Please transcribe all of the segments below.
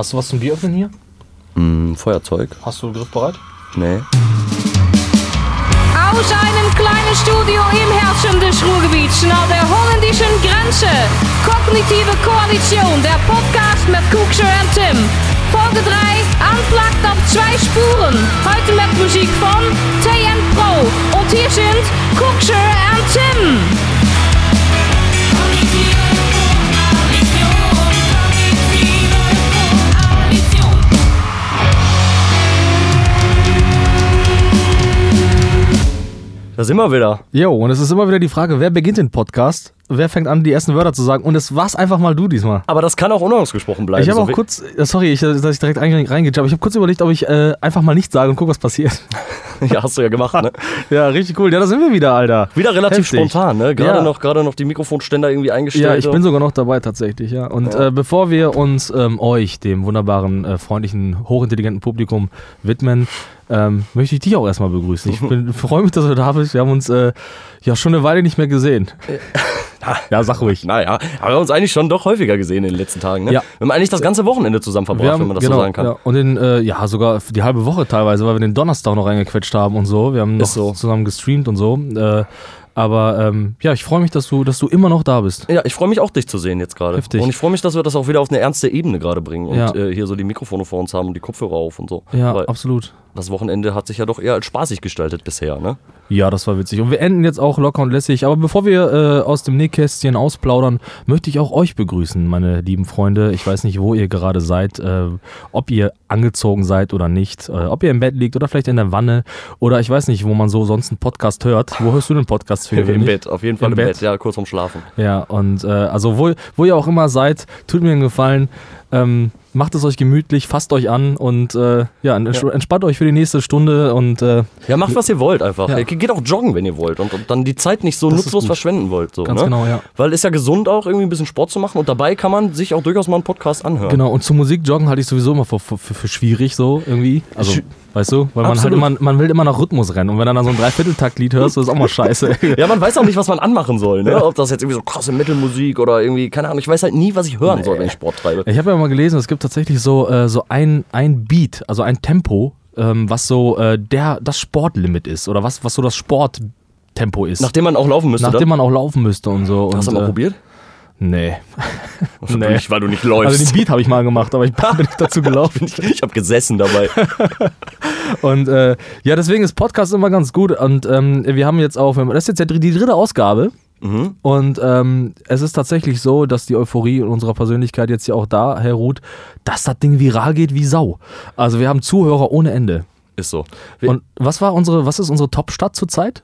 Hast du was zum Bieröffnen hier? Mm, Feuerzeug? Hast du griffbereit? Nee. Aus einem kleinen Studio im Herzen des Ruhrgebiets nach der holländischen Grenze. Kognitive Koalition, der Podcast mit Kuxer und Tim. Folge 3, Anplagt auf zwei Spuren. Heute mit Musik von TN Pro. Und hier sind Kuxer und Tim. Da sind wir wieder. Jo, und es ist immer wieder die Frage, wer beginnt den Podcast? Wer fängt an, die ersten Wörter zu sagen? Und es war's einfach mal du diesmal. Aber das kann auch unausgesprochen bleiben. Ich habe so auch kurz, äh, sorry, ich, dass ich direkt reingejumpt aber ich habe kurz überlegt, ob ich äh, einfach mal nichts sage und guck, was passiert. Ja, hast du ja gemacht, ne? ja, richtig cool. Ja, da sind wir wieder, Alter. Wieder relativ Heftig. spontan, ne? Gerade Ja. noch, gerade noch die Mikrofonständer irgendwie eingestellt. Ja, ich bin sogar noch dabei tatsächlich, ja. Und Ja. Äh, bevor wir uns ähm, euch, dem wunderbaren, äh, freundlichen, hochintelligenten Publikum widmen, ähm, möchte ich dich auch erstmal begrüßen. Ich freue mich, dass du da bist. Wir haben uns äh, ja schon eine Weile nicht mehr gesehen. ja, sag ruhig. Naja, aber wir haben uns eigentlich schon doch häufiger gesehen in den letzten Tagen, ne? Ja. Wir haben eigentlich das ganze Wochenende zusammen verbracht, haben, wenn man das genau, so sagen kann. Ja, und den, äh, ja, sogar die halbe Woche teilweise, weil wir den Donnerstag noch reingequetscht haben und so. Wir haben noch so. zusammen gestreamt und so. Äh, aber ähm, ja, ich freue mich, dass du, dass du immer noch da bist. Ja, ich freue mich auch, dich zu sehen jetzt gerade. Heftig. Und ich freue mich, dass wir das auch wieder auf eine ernste Ebene gerade bringen und Ja. äh, hier so die Mikrofone vor uns haben und die Kopfhörer auf und so. Ja, Weil absolut. Das Wochenende hat sich ja doch eher als spaßig gestaltet bisher, ne? Ja, das war witzig. Und wir enden jetzt auch locker und lässig. Aber bevor wir äh, aus dem Nähkästchen ausplaudern, möchte ich auch euch begrüßen, meine lieben Freunde. Ich weiß nicht, wo ihr gerade seid, äh, ob ihr angezogen seid oder nicht, äh, ob ihr im Bett liegt oder vielleicht in der Wanne oder ich weiß nicht, wo man so sonst einen Podcast hört. Wo hörst du den Podcast für Im? Bett, auf jeden Fall Im im, Bett. Bett. ja, kurz vorm Schlafen. Ja, und äh, also wo, wo ihr auch immer seid, tut mir einen Gefallen. Ähm, macht es euch gemütlich, fasst euch an und äh, ja, ents- entspannt euch für die nächste Stunde und äh, Ja, macht was ihr wollt einfach. Ja. Geht auch joggen, wenn ihr wollt und, und dann die Zeit nicht so Das nutzlos verschwenden wollt. So, Ganz ne? genau, ja. Weil ist ja gesund auch irgendwie ein bisschen Sport zu machen und dabei kann man sich auch durchaus mal einen Podcast anhören. Genau, und zur Musik joggen halte ich sowieso immer für, für, für, für schwierig so irgendwie. Also, Sch- weißt du, weil man halt Absolut. immer, man will immer nach Rhythmus rennen und wenn du dann so ein Dreivierteltakt-Lied hörst, das ist auch mal scheiße. Ja, man weiß auch nicht, was man anmachen soll. Ne? Ob das jetzt irgendwie so krasse Metal-Musik oder irgendwie, keine Ahnung, ich weiß halt nie, was ich hören soll, wenn ich Sport treibe. Ich habe ja mal gelesen, es gibt tatsächlich so, äh, so ein, ein Beat, also ein Tempo, ähm, was so äh, der, das Sportlimit ist oder was, was so das Sporttempo ist. Nachdem man auch laufen müsste. nachdem man auch laufen müsste und so. Hast du und, mal äh, probiert? Nee. Weil nee. nicht, weil du nicht läufst. Also den Beat habe ich mal gemacht, aber ich bin nicht dazu gelaufen. ich ich habe gesessen dabei. Und äh, ja, deswegen ist Podcast immer ganz gut. Und ähm, wir haben jetzt auch, das ist jetzt ja die dritte Ausgabe. Mhm. Und ähm, es ist tatsächlich so, dass die Euphorie in unserer Persönlichkeit jetzt ja auch daher ruht, dass das Ding viral geht wie Sau. Also wir haben Zuhörer ohne Ende. Ist so. Wir- Und was war unsere, was ist unsere Top-Stadt zurzeit?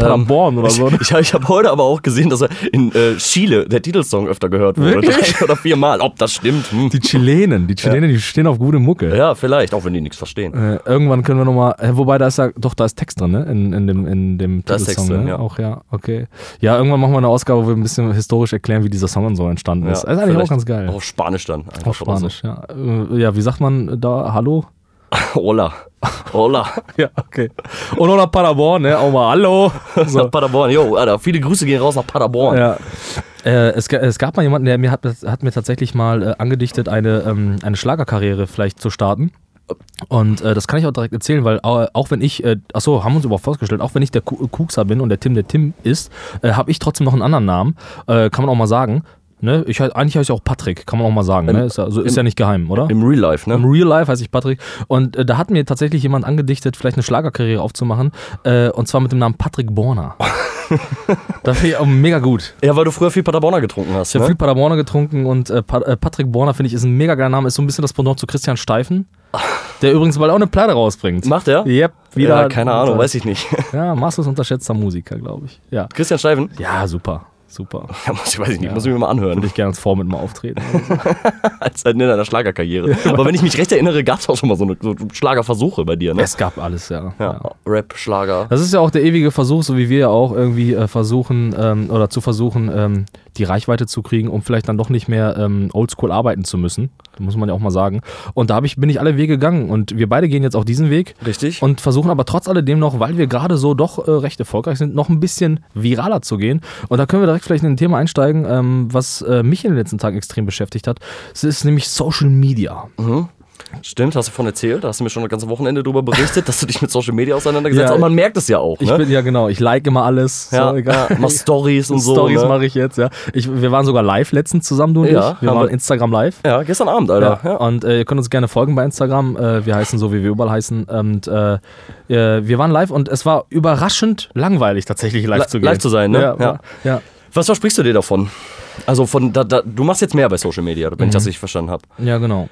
Paderborn oder so. ne? Ich, ich habe heute aber auch gesehen, dass er in äh, Chile der Titelsong öfter gehört wurde. Wirklich? Drei oder viermal. Ob das stimmt? Hm. Die Chilenen, die Chilenen, die stehen auf gute Mucke. Ja, vielleicht, auch wenn die nichts verstehen. Äh, irgendwann können wir nochmal, wobei da ist ja, doch, da ist Text drin, ne? In, in dem, in dem Da ist Titelsong, Text drin, ne? ja. Auch ja, okay. Ja, irgendwann machen wir eine Ausgabe, wo wir ein bisschen historisch erklären, wie dieser Song so entstanden ist. Das ist eigentlich auch ganz geil. Auch auf Spanisch dann. Auf Spanisch, ja. Äh, ja, wie sagt man da Hallo? Hola. Hola. Ja, okay. Und oder Paderborn, ne? Auch mal Hallo. So. Nach Paderborn. Jo, Alter, viele Grüße gehen raus nach Paderborn. Ja. Äh, es, es gab mal jemanden, der mir hat, hat mir tatsächlich mal äh, angedichtet, eine, ähm, eine Schlagerkarriere vielleicht zu starten. Und äh, das kann ich auch direkt erzählen, weil au- auch wenn ich, äh, achso, haben wir uns überhaupt vorgestellt, auch wenn ich der Ku- Kuxer bin und der Tim der Tim ist, äh, habe ich trotzdem noch einen anderen Namen. Äh, kann man auch mal sagen. Ne? Ich, eigentlich heiße ich auch Patrick, kann man auch mal sagen. Ne? Ist, ja- also, ist im- ja nicht geheim, oder? Im Real Life, Im ne? Real Life heiße ich Patrick. Und äh, da hat mir tatsächlich jemand angedichtet, vielleicht eine Schlagerkarriere aufzumachen. Äh, und zwar mit dem Namen Patrick Borner. das finde ich auch mega gut. Ja, weil du früher viel Paderborner getrunken hast. Ich habe Ne? viel Paderborner getrunken und äh, Pa- äh, Patrick Borner, finde ich, ist ein mega geiler Name. Ist so ein bisschen das Pendant zu Christian Steifen. Der übrigens bald auch eine Platte rausbringt. Macht er? Yep, wieder. Ja, keine Ahnung, weiß ich nicht. Ja, maßlos unterschätzter Musiker, glaube ich. Ja. Christian Steifen? Ja, super. Super. Ja, muss ich weiß ich nicht, Ja. muss ich mir mal anhören. Würde ich gerne als Vorbild mal auftreten. Als halt in deiner Schlagerkarriere. Aber wenn ich mich recht erinnere, gab es auch schon mal so, eine, so Schlagerversuche bei dir, ne? es gab alles, ja. Ja, Rap, Schlager. Das ist ja auch der ewige Versuch, so wie wir ja auch irgendwie äh, versuchen ähm, oder zu versuchen, ähm, die Reichweite zu kriegen, um vielleicht dann doch nicht mehr ähm, oldschool arbeiten zu müssen. Das muss man ja auch mal sagen. Und da ich, bin ich alle Wege gegangen und wir beide gehen jetzt auch diesen Weg. Richtig. Und versuchen aber trotz alledem noch, weil wir gerade so doch äh, recht erfolgreich sind, noch ein bisschen viraler zu gehen. Und da können wir direkt vielleicht in ein Thema einsteigen, ähm, was äh, mich in den letzten Tagen extrem beschäftigt hat. Es ist nämlich Social Media. Stimmt, hast du von erzählt, da hast du mir schon das ganze Wochenende darüber berichtet, dass du dich mit Social Media auseinandergesetzt hast. Ja, und man merkt es ja auch, Ich ne? bin, ja genau, ich like immer alles. ja, so, egal. mach Stories und so. Stories ne? mache ich jetzt, ja. Ich, wir waren sogar live letztens zusammen, du und Ja, ich. Wir waren wir- Instagram live. Ja, gestern Abend, Alter. Ja. Und äh, ihr könnt uns gerne folgen bei Instagram. Äh, wir heißen so, wie wir überall heißen. Und äh, äh, wir waren live und es war überraschend langweilig, tatsächlich live Li- zu gehen. live zu sein, ne? Ja, Ja. Was versprichst du dir davon? Also von, da, da, du machst jetzt mehr bei Social Media, wenn ich das richtig verstanden habe. ja genau.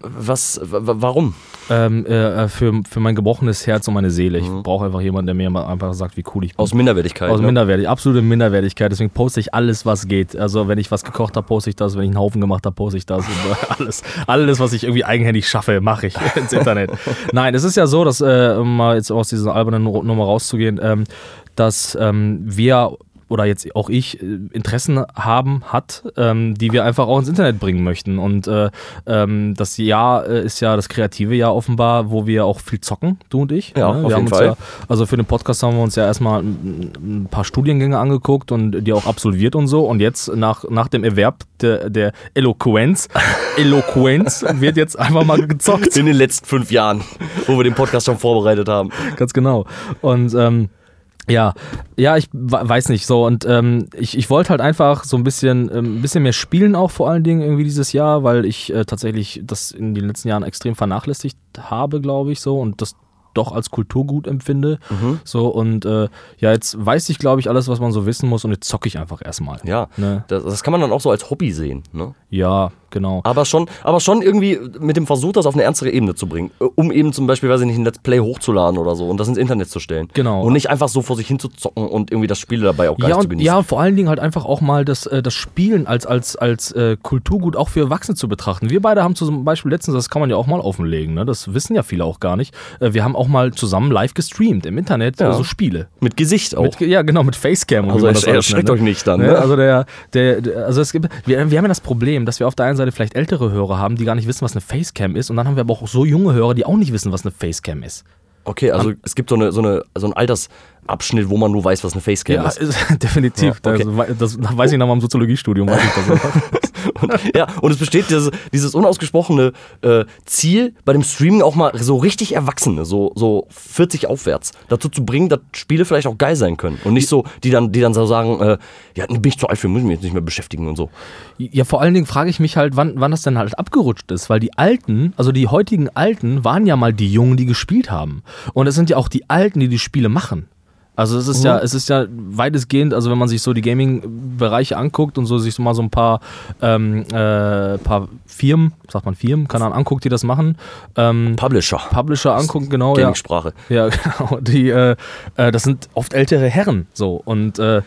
Was, warum? Ähm, äh, für, für mein gebrochenes Herz und meine Seele. Ich brauche einfach jemanden, der mir mal einfach sagt, wie cool ich bin. Mhm. Aus Minderwertigkeit. Aus ne? Minderwertigkeit, absolute Minderwertigkeit. Deswegen poste ich alles, was geht. Also wenn ich was gekocht habe, poste ich das. Wenn ich einen Haufen gemacht habe, poste ich das. Und alles, alles, was ich irgendwie eigenhändig schaffe, mache ich ins Internet. Nein, es ist ja so, dass, äh, um mal jetzt aus dieser albernen Nummer rauszugehen, ähm, dass ähm, wir oder jetzt auch ich äh, Interessen haben, hat, ähm, die wir einfach auch ins Internet bringen möchten. Und äh, ähm, das Jahr äh, ist ja das kreative Jahr offenbar, wo wir auch viel zocken, du und ich. Ja, ne? auf wir haben jeden uns Fall. Ja, also für den Podcast haben wir uns ja erstmal ein, ein paar Studiengänge angeguckt und die auch absolviert und so. Und jetzt nach, nach dem Erwerb der, der Eloquenz, Eloquenz wird jetzt einfach mal gezockt. In den letzten fünf Jahren, wo wir den Podcast schon vorbereitet haben. Ganz genau. Und ähm, ja, ja, ich we- weiß nicht so und ähm, ich, ich wollte halt einfach so ein bisschen, ähm, ein bisschen mehr spielen auch vor allen Dingen irgendwie dieses Jahr, weil ich äh, tatsächlich das in den letzten Jahren extrem vernachlässigt habe, glaube ich so und das doch als Kulturgut empfinde. So und äh, ja, jetzt weiß ich, glaube ich, alles, was man so wissen muss und jetzt zocke ich einfach erstmal. Ja, Ne? das, das kann man dann auch so als Hobby sehen. Ne? Ja, genau. Aber, schon, aber schon irgendwie mit dem Versuch, das auf eine ernstere Ebene zu bringen. Äh, Um eben zum Beispiel, weiß ich nicht, ein Let's Play hochzuladen oder so und das ins Internet zu stellen. Genau. Und nicht einfach so vor sich hin zu zocken und irgendwie das Spiel dabei auch geil Ja, zu und, genießen. ja, und vor allen Dingen halt einfach auch mal das, äh, das Spielen als, als, als äh, Kulturgut auch für Erwachsene zu betrachten. Wir beide haben zum Beispiel letztens, das kann man ja auch mal offenlegen, ne? das wissen ja viele auch gar nicht, wir haben auch mal zusammen live gestreamt im Internet, Ja. so Spiele. Mit Gesicht auch. Mit, ja, genau, mit Facecam. Also erschreckt nennt, euch nicht dann, Ne? ne? Also, der, der, also es gibt, wir, wir haben ja das Problem, dass wir auf der einen Seite vielleicht ältere Hörer haben, die gar nicht wissen, was eine Facecam ist. Und dann haben wir aber auch so junge Hörer, die auch nicht wissen, was eine Facecam ist. Okay, also es gibt so, eine, so, eine, so einen Altersabschnitt, wo man nur weiß, was eine Facecam Ja, ist. ist, definitiv. Ja, okay. das, wei- das, weiß ich nach meinem Soziologiestudium. Weiß ich das. Und, ja, und es besteht dieses, dieses unausgesprochene äh, Ziel, bei dem Streaming auch mal so richtig Erwachsene, so, so 40 aufwärts, dazu zu bringen, dass Spiele vielleicht auch geil sein können. Und nicht so, die dann, die dann so sagen, äh, ja, bin ich zu alt für, muss ich mich jetzt nicht mehr beschäftigen und so. Ja, vor allen Dingen frage ich mich halt, wann, wann das denn halt abgerutscht ist, weil die Alten, also die heutigen Alten, waren ja mal die Jungen, die gespielt haben. Und es sind ja auch die Alten, die die Spiele machen. Also es ist ja, es ist ja weitestgehend, also wenn man sich so die Gaming-Bereiche anguckt und so sich so mal so ein paar, ähm, äh, paar Firmen, sagt man Firmen, keine Ahnung, anguckt, die das machen, ähm, Publisher. Publisher angucken, genau, ja. Gaming-Sprache. Ja, genau. Die, äh, äh, das sind oft ältere Herren, so und äh,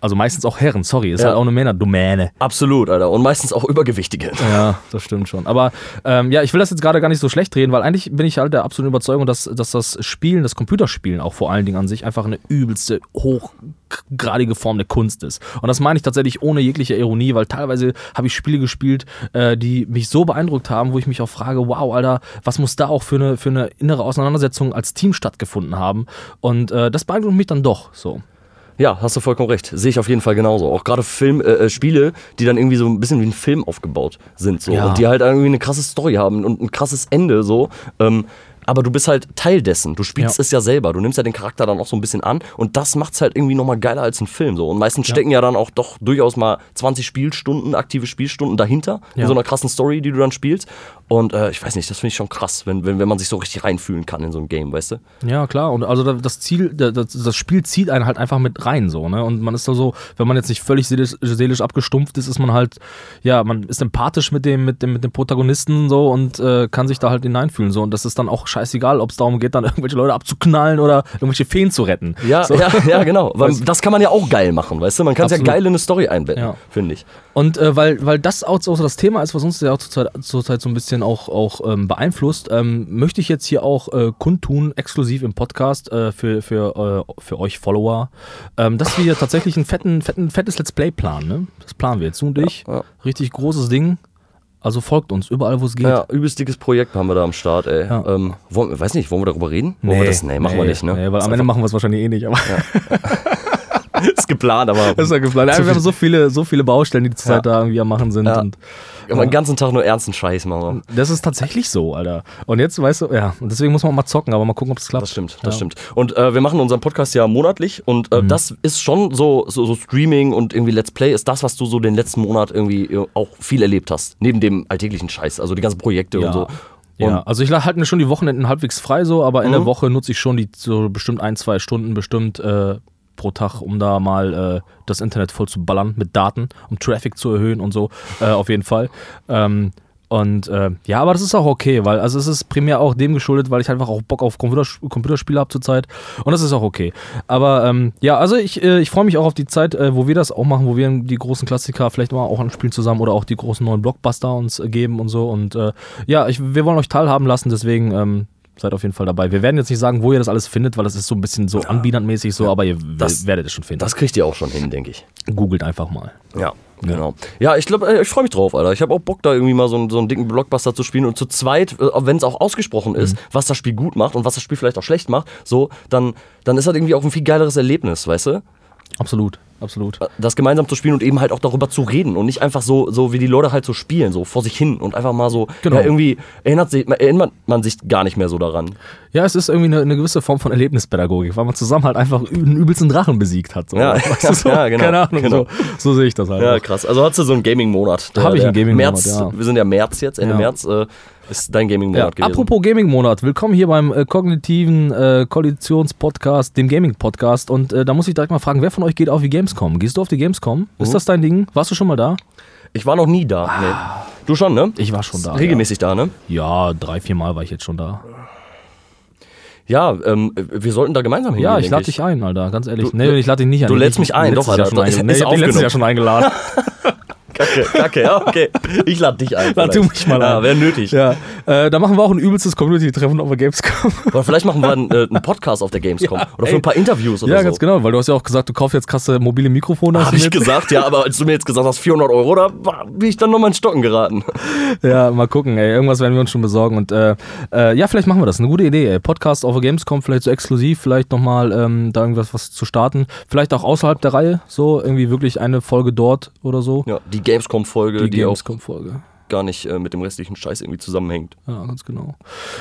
also meistens auch Herren, sorry, ist Ja. halt auch eine Männerdomäne. Absolut, Alter. Und meistens auch Übergewichtige. Ja, das stimmt schon. Aber ähm, ja, ich will das jetzt gerade gar nicht so schlecht reden, weil eigentlich bin ich halt der absoluten Überzeugung, dass, dass das Spielen, das Computerspielen auch vor allen Dingen an sich einfach eine übelste, hochgradige Form der Kunst ist. Und das meine ich tatsächlich ohne jegliche Ironie, weil teilweise habe ich Spiele gespielt, äh, die mich so beeindruckt haben, wo ich mich auch frage, wow, Alter, was muss da auch für eine, für eine innere Auseinandersetzung als Team stattgefunden haben? Und äh, das beeindruckt mich dann doch so. Ja, hast du vollkommen recht. Sehe ich auf jeden Fall genauso. Auch gerade Film, äh, äh, Spiele, die dann irgendwie so ein bisschen wie ein Film aufgebaut sind so Ja. und die halt irgendwie eine krasse Story haben und ein krasses Ende so. Ähm, aber du bist halt Teil dessen. Du spielst Ja. es ja selber. Du nimmst ja den Charakter dann auch so ein bisschen an und das macht's halt irgendwie nochmal geiler als ein Film so. Und meistens stecken ja dann auch doch durchaus mal 20 Spielstunden, aktive Spielstunden dahinter in Ja. so einer krassen Story, die du dann spielst. Und äh, ich weiß nicht, das finde ich schon krass, wenn, wenn, wenn man sich so richtig reinfühlen kann in so ein Game, weißt du? Ja, klar. Und also da- das Ziel, da- das, das Spiel zieht einen halt einfach mit rein, so, ne? Und man ist da so, wenn man jetzt nicht völlig seelisch, seelisch abgestumpft ist, ist man halt, ja, man ist empathisch mit dem, mit dem, mit dem Protagonisten so und äh, kann sich da halt hineinfühlen. So. Und das ist dann auch scheißegal, ob es darum geht, dann irgendwelche Leute abzuknallen oder irgendwelche Feen zu retten. Ja, so. ja, ja, genau. Weil das kann man ja auch geil machen, weißt du? Man kann es ja geil in eine Story einbetten, Ja. finde ich. Und äh, weil, weil das auch so das Thema ist, was uns ja auch zurzeit, zurzeit so ein bisschen bisschen auch, auch ähm, beeinflusst, ähm, möchte ich jetzt hier auch äh, kundtun, exklusiv im Podcast äh, für, für, äh, für euch Follower, ähm, dass wir tatsächlich ein fetten, fetten, fettes Let's Play planen. Ne? Das planen wir jetzt, du und ich. ja. Richtig großes Ding. Also folgt uns überall, wo es geht. Ja, übelst dickes Projekt haben wir da am Start, ey. Ja. Ähm, wollen, weiß nicht, wollen wir darüber reden? Wollen wir das? Nee, machen wir nicht, ne? Nee, weil am Ende machen wir es wahrscheinlich eh nicht. Aber einfach- ist geplant, aber ist ja geplant. Zu wir haben so viele, so viele Baustellen, die zurzeit Ja. da irgendwie am Machen sind. Ja. Und aber den ganzen Tag nur ernsten Scheiß machen das ist tatsächlich so, Alter. Und jetzt, weißt du, ja, und deswegen muss man auch mal zocken, aber mal gucken, ob es klappt. Das stimmt, das Ja. stimmt. Und äh, wir machen unseren Podcast ja monatlich und Mhm. äh, das ist schon so, so, so Streaming und irgendwie Let's Play ist das, was du so den letzten Monat irgendwie äh, auch viel erlebt hast. Neben dem alltäglichen Scheiß, also die ganzen Projekte Ja. und so. Ja, Und also ich halte mir schon die Wochenenden halbwegs frei so, aber in Mhm. der Woche nutze ich schon die so bestimmt ein, zwei Stunden bestimmt äh, pro Tag, um da mal äh, das Internet voll zu ballern mit Daten, um Traffic zu erhöhen und so, äh, auf jeden Fall. Ähm, und äh, ja, aber das ist auch okay, weil also es ist primär auch dem geschuldet, weil ich einfach auch Bock auf Computers Computerspiele habe zurzeit und das ist auch okay. Aber ähm, ja, also ich, äh, ich freue mich auch auf die Zeit, äh, wo wir das auch machen, wo wir die großen Klassiker vielleicht mal auch anspielen zusammen oder auch die großen neuen Blockbuster uns äh, geben und so. Und äh, ja, ich, wir wollen euch teilhaben lassen, deswegen ähm, seid auf jeden Fall dabei. Wir werden jetzt nicht sagen, wo ihr das alles findet, weil das ist so ein bisschen so anbietermäßig so, aber ihr Das- werdet es schon finden. das kriegt ihr auch schon hin, denke ich. Googelt einfach mal. Ja, genau. Ja, ich glaube, ich freue mich drauf, Alter. Ich habe auch Bock, da irgendwie mal so einen, so einen dicken Blockbuster zu spielen und zu zweit, wenn es auch ausgesprochen ist, Mhm. was das Spiel gut macht und was das Spiel vielleicht auch schlecht macht, so, dann, dann ist das irgendwie auch ein viel geileres Erlebnis, weißt du? Absolut, absolut. das gemeinsam zu spielen und eben halt auch darüber zu reden und nicht einfach so, so wie die Leute halt so spielen, so vor sich hin und einfach mal so, Genau. ja, irgendwie erinnert, sich, erinnert man sich gar nicht mehr so daran. Ja, es ist irgendwie eine, eine gewisse Form von Erlebnispädagogik, weil man zusammen halt einfach einen übelsten Drachen besiegt hat. So. Ja, Weißt du, so? ja, genau, Keine Ahnung, genau. so, so sehe ich das halt. Ja, krass. Also hast du so einen Gaming-Monat. Der- Hab ich einen Gaming-Monat, März, ja. Wir sind ja März jetzt, Ende Ja. März, äh, ist dein Ja, Gaming-Monat gewesen. apropos Gaming-Monat, willkommen hier beim äh, kognitiven äh, Koalitions-Podcast, dem Gaming-Podcast. Und äh, da muss ich direkt mal fragen, wer von euch geht auf die Gamescom? Gehst du auf die Gamescom? Ist das dein Ding? Warst du schon mal da? Ich war noch nie da. Nee. Du schon, ne? Ich war schon da. Regelmäßig da, ne? Ja, ja drei, vier Mal war ich jetzt schon da. Ja, ähm, wir sollten da gemeinsam hingehen. Ja, ich lade dich ein, Alter, ganz ehrlich. Du- nee, ich lade dich nicht ein. du lädst mich ein, doch, Jahr Alter. schon Ist- ist ich hab dich letztes aufgenommen. Jahr schon eingeladen. Kacke, kacke, ja, okay. Ich lade dich ein. Lad du mich mal Ja, ein. wäre nötig. ja, äh, da machen wir auch ein übelstes Community-Treffen auf der Gamescom. Oder vielleicht machen wir einen, äh, einen Podcast auf der Gamescom. Ja, oder für ey. ein paar Interviews oder ja, so. ganz genau, weil du hast ja auch gesagt, du kaufst jetzt krasse mobile Mikrofone. Habe ich mit? gesagt, ja, aber als du mir jetzt gesagt hast, 400 Euro, da bin ich dann nochmal in Stocken geraten. Ja, mal gucken, ey. Irgendwas werden wir uns schon besorgen. Und äh, äh, ja, vielleicht machen wir das. Eine gute Idee, ey. Podcast auf der Gamescom, vielleicht so exklusiv, vielleicht nochmal ähm, da irgendwas was zu starten. Vielleicht auch außerhalb der Reihe, so irgendwie wirklich eine Folge dort oder so. Ja, die Gamescom-Folge, die, Die Gamescom-Folge. Gar nicht äh, mit dem restlichen Scheiß irgendwie zusammenhängt. Ja, ganz genau.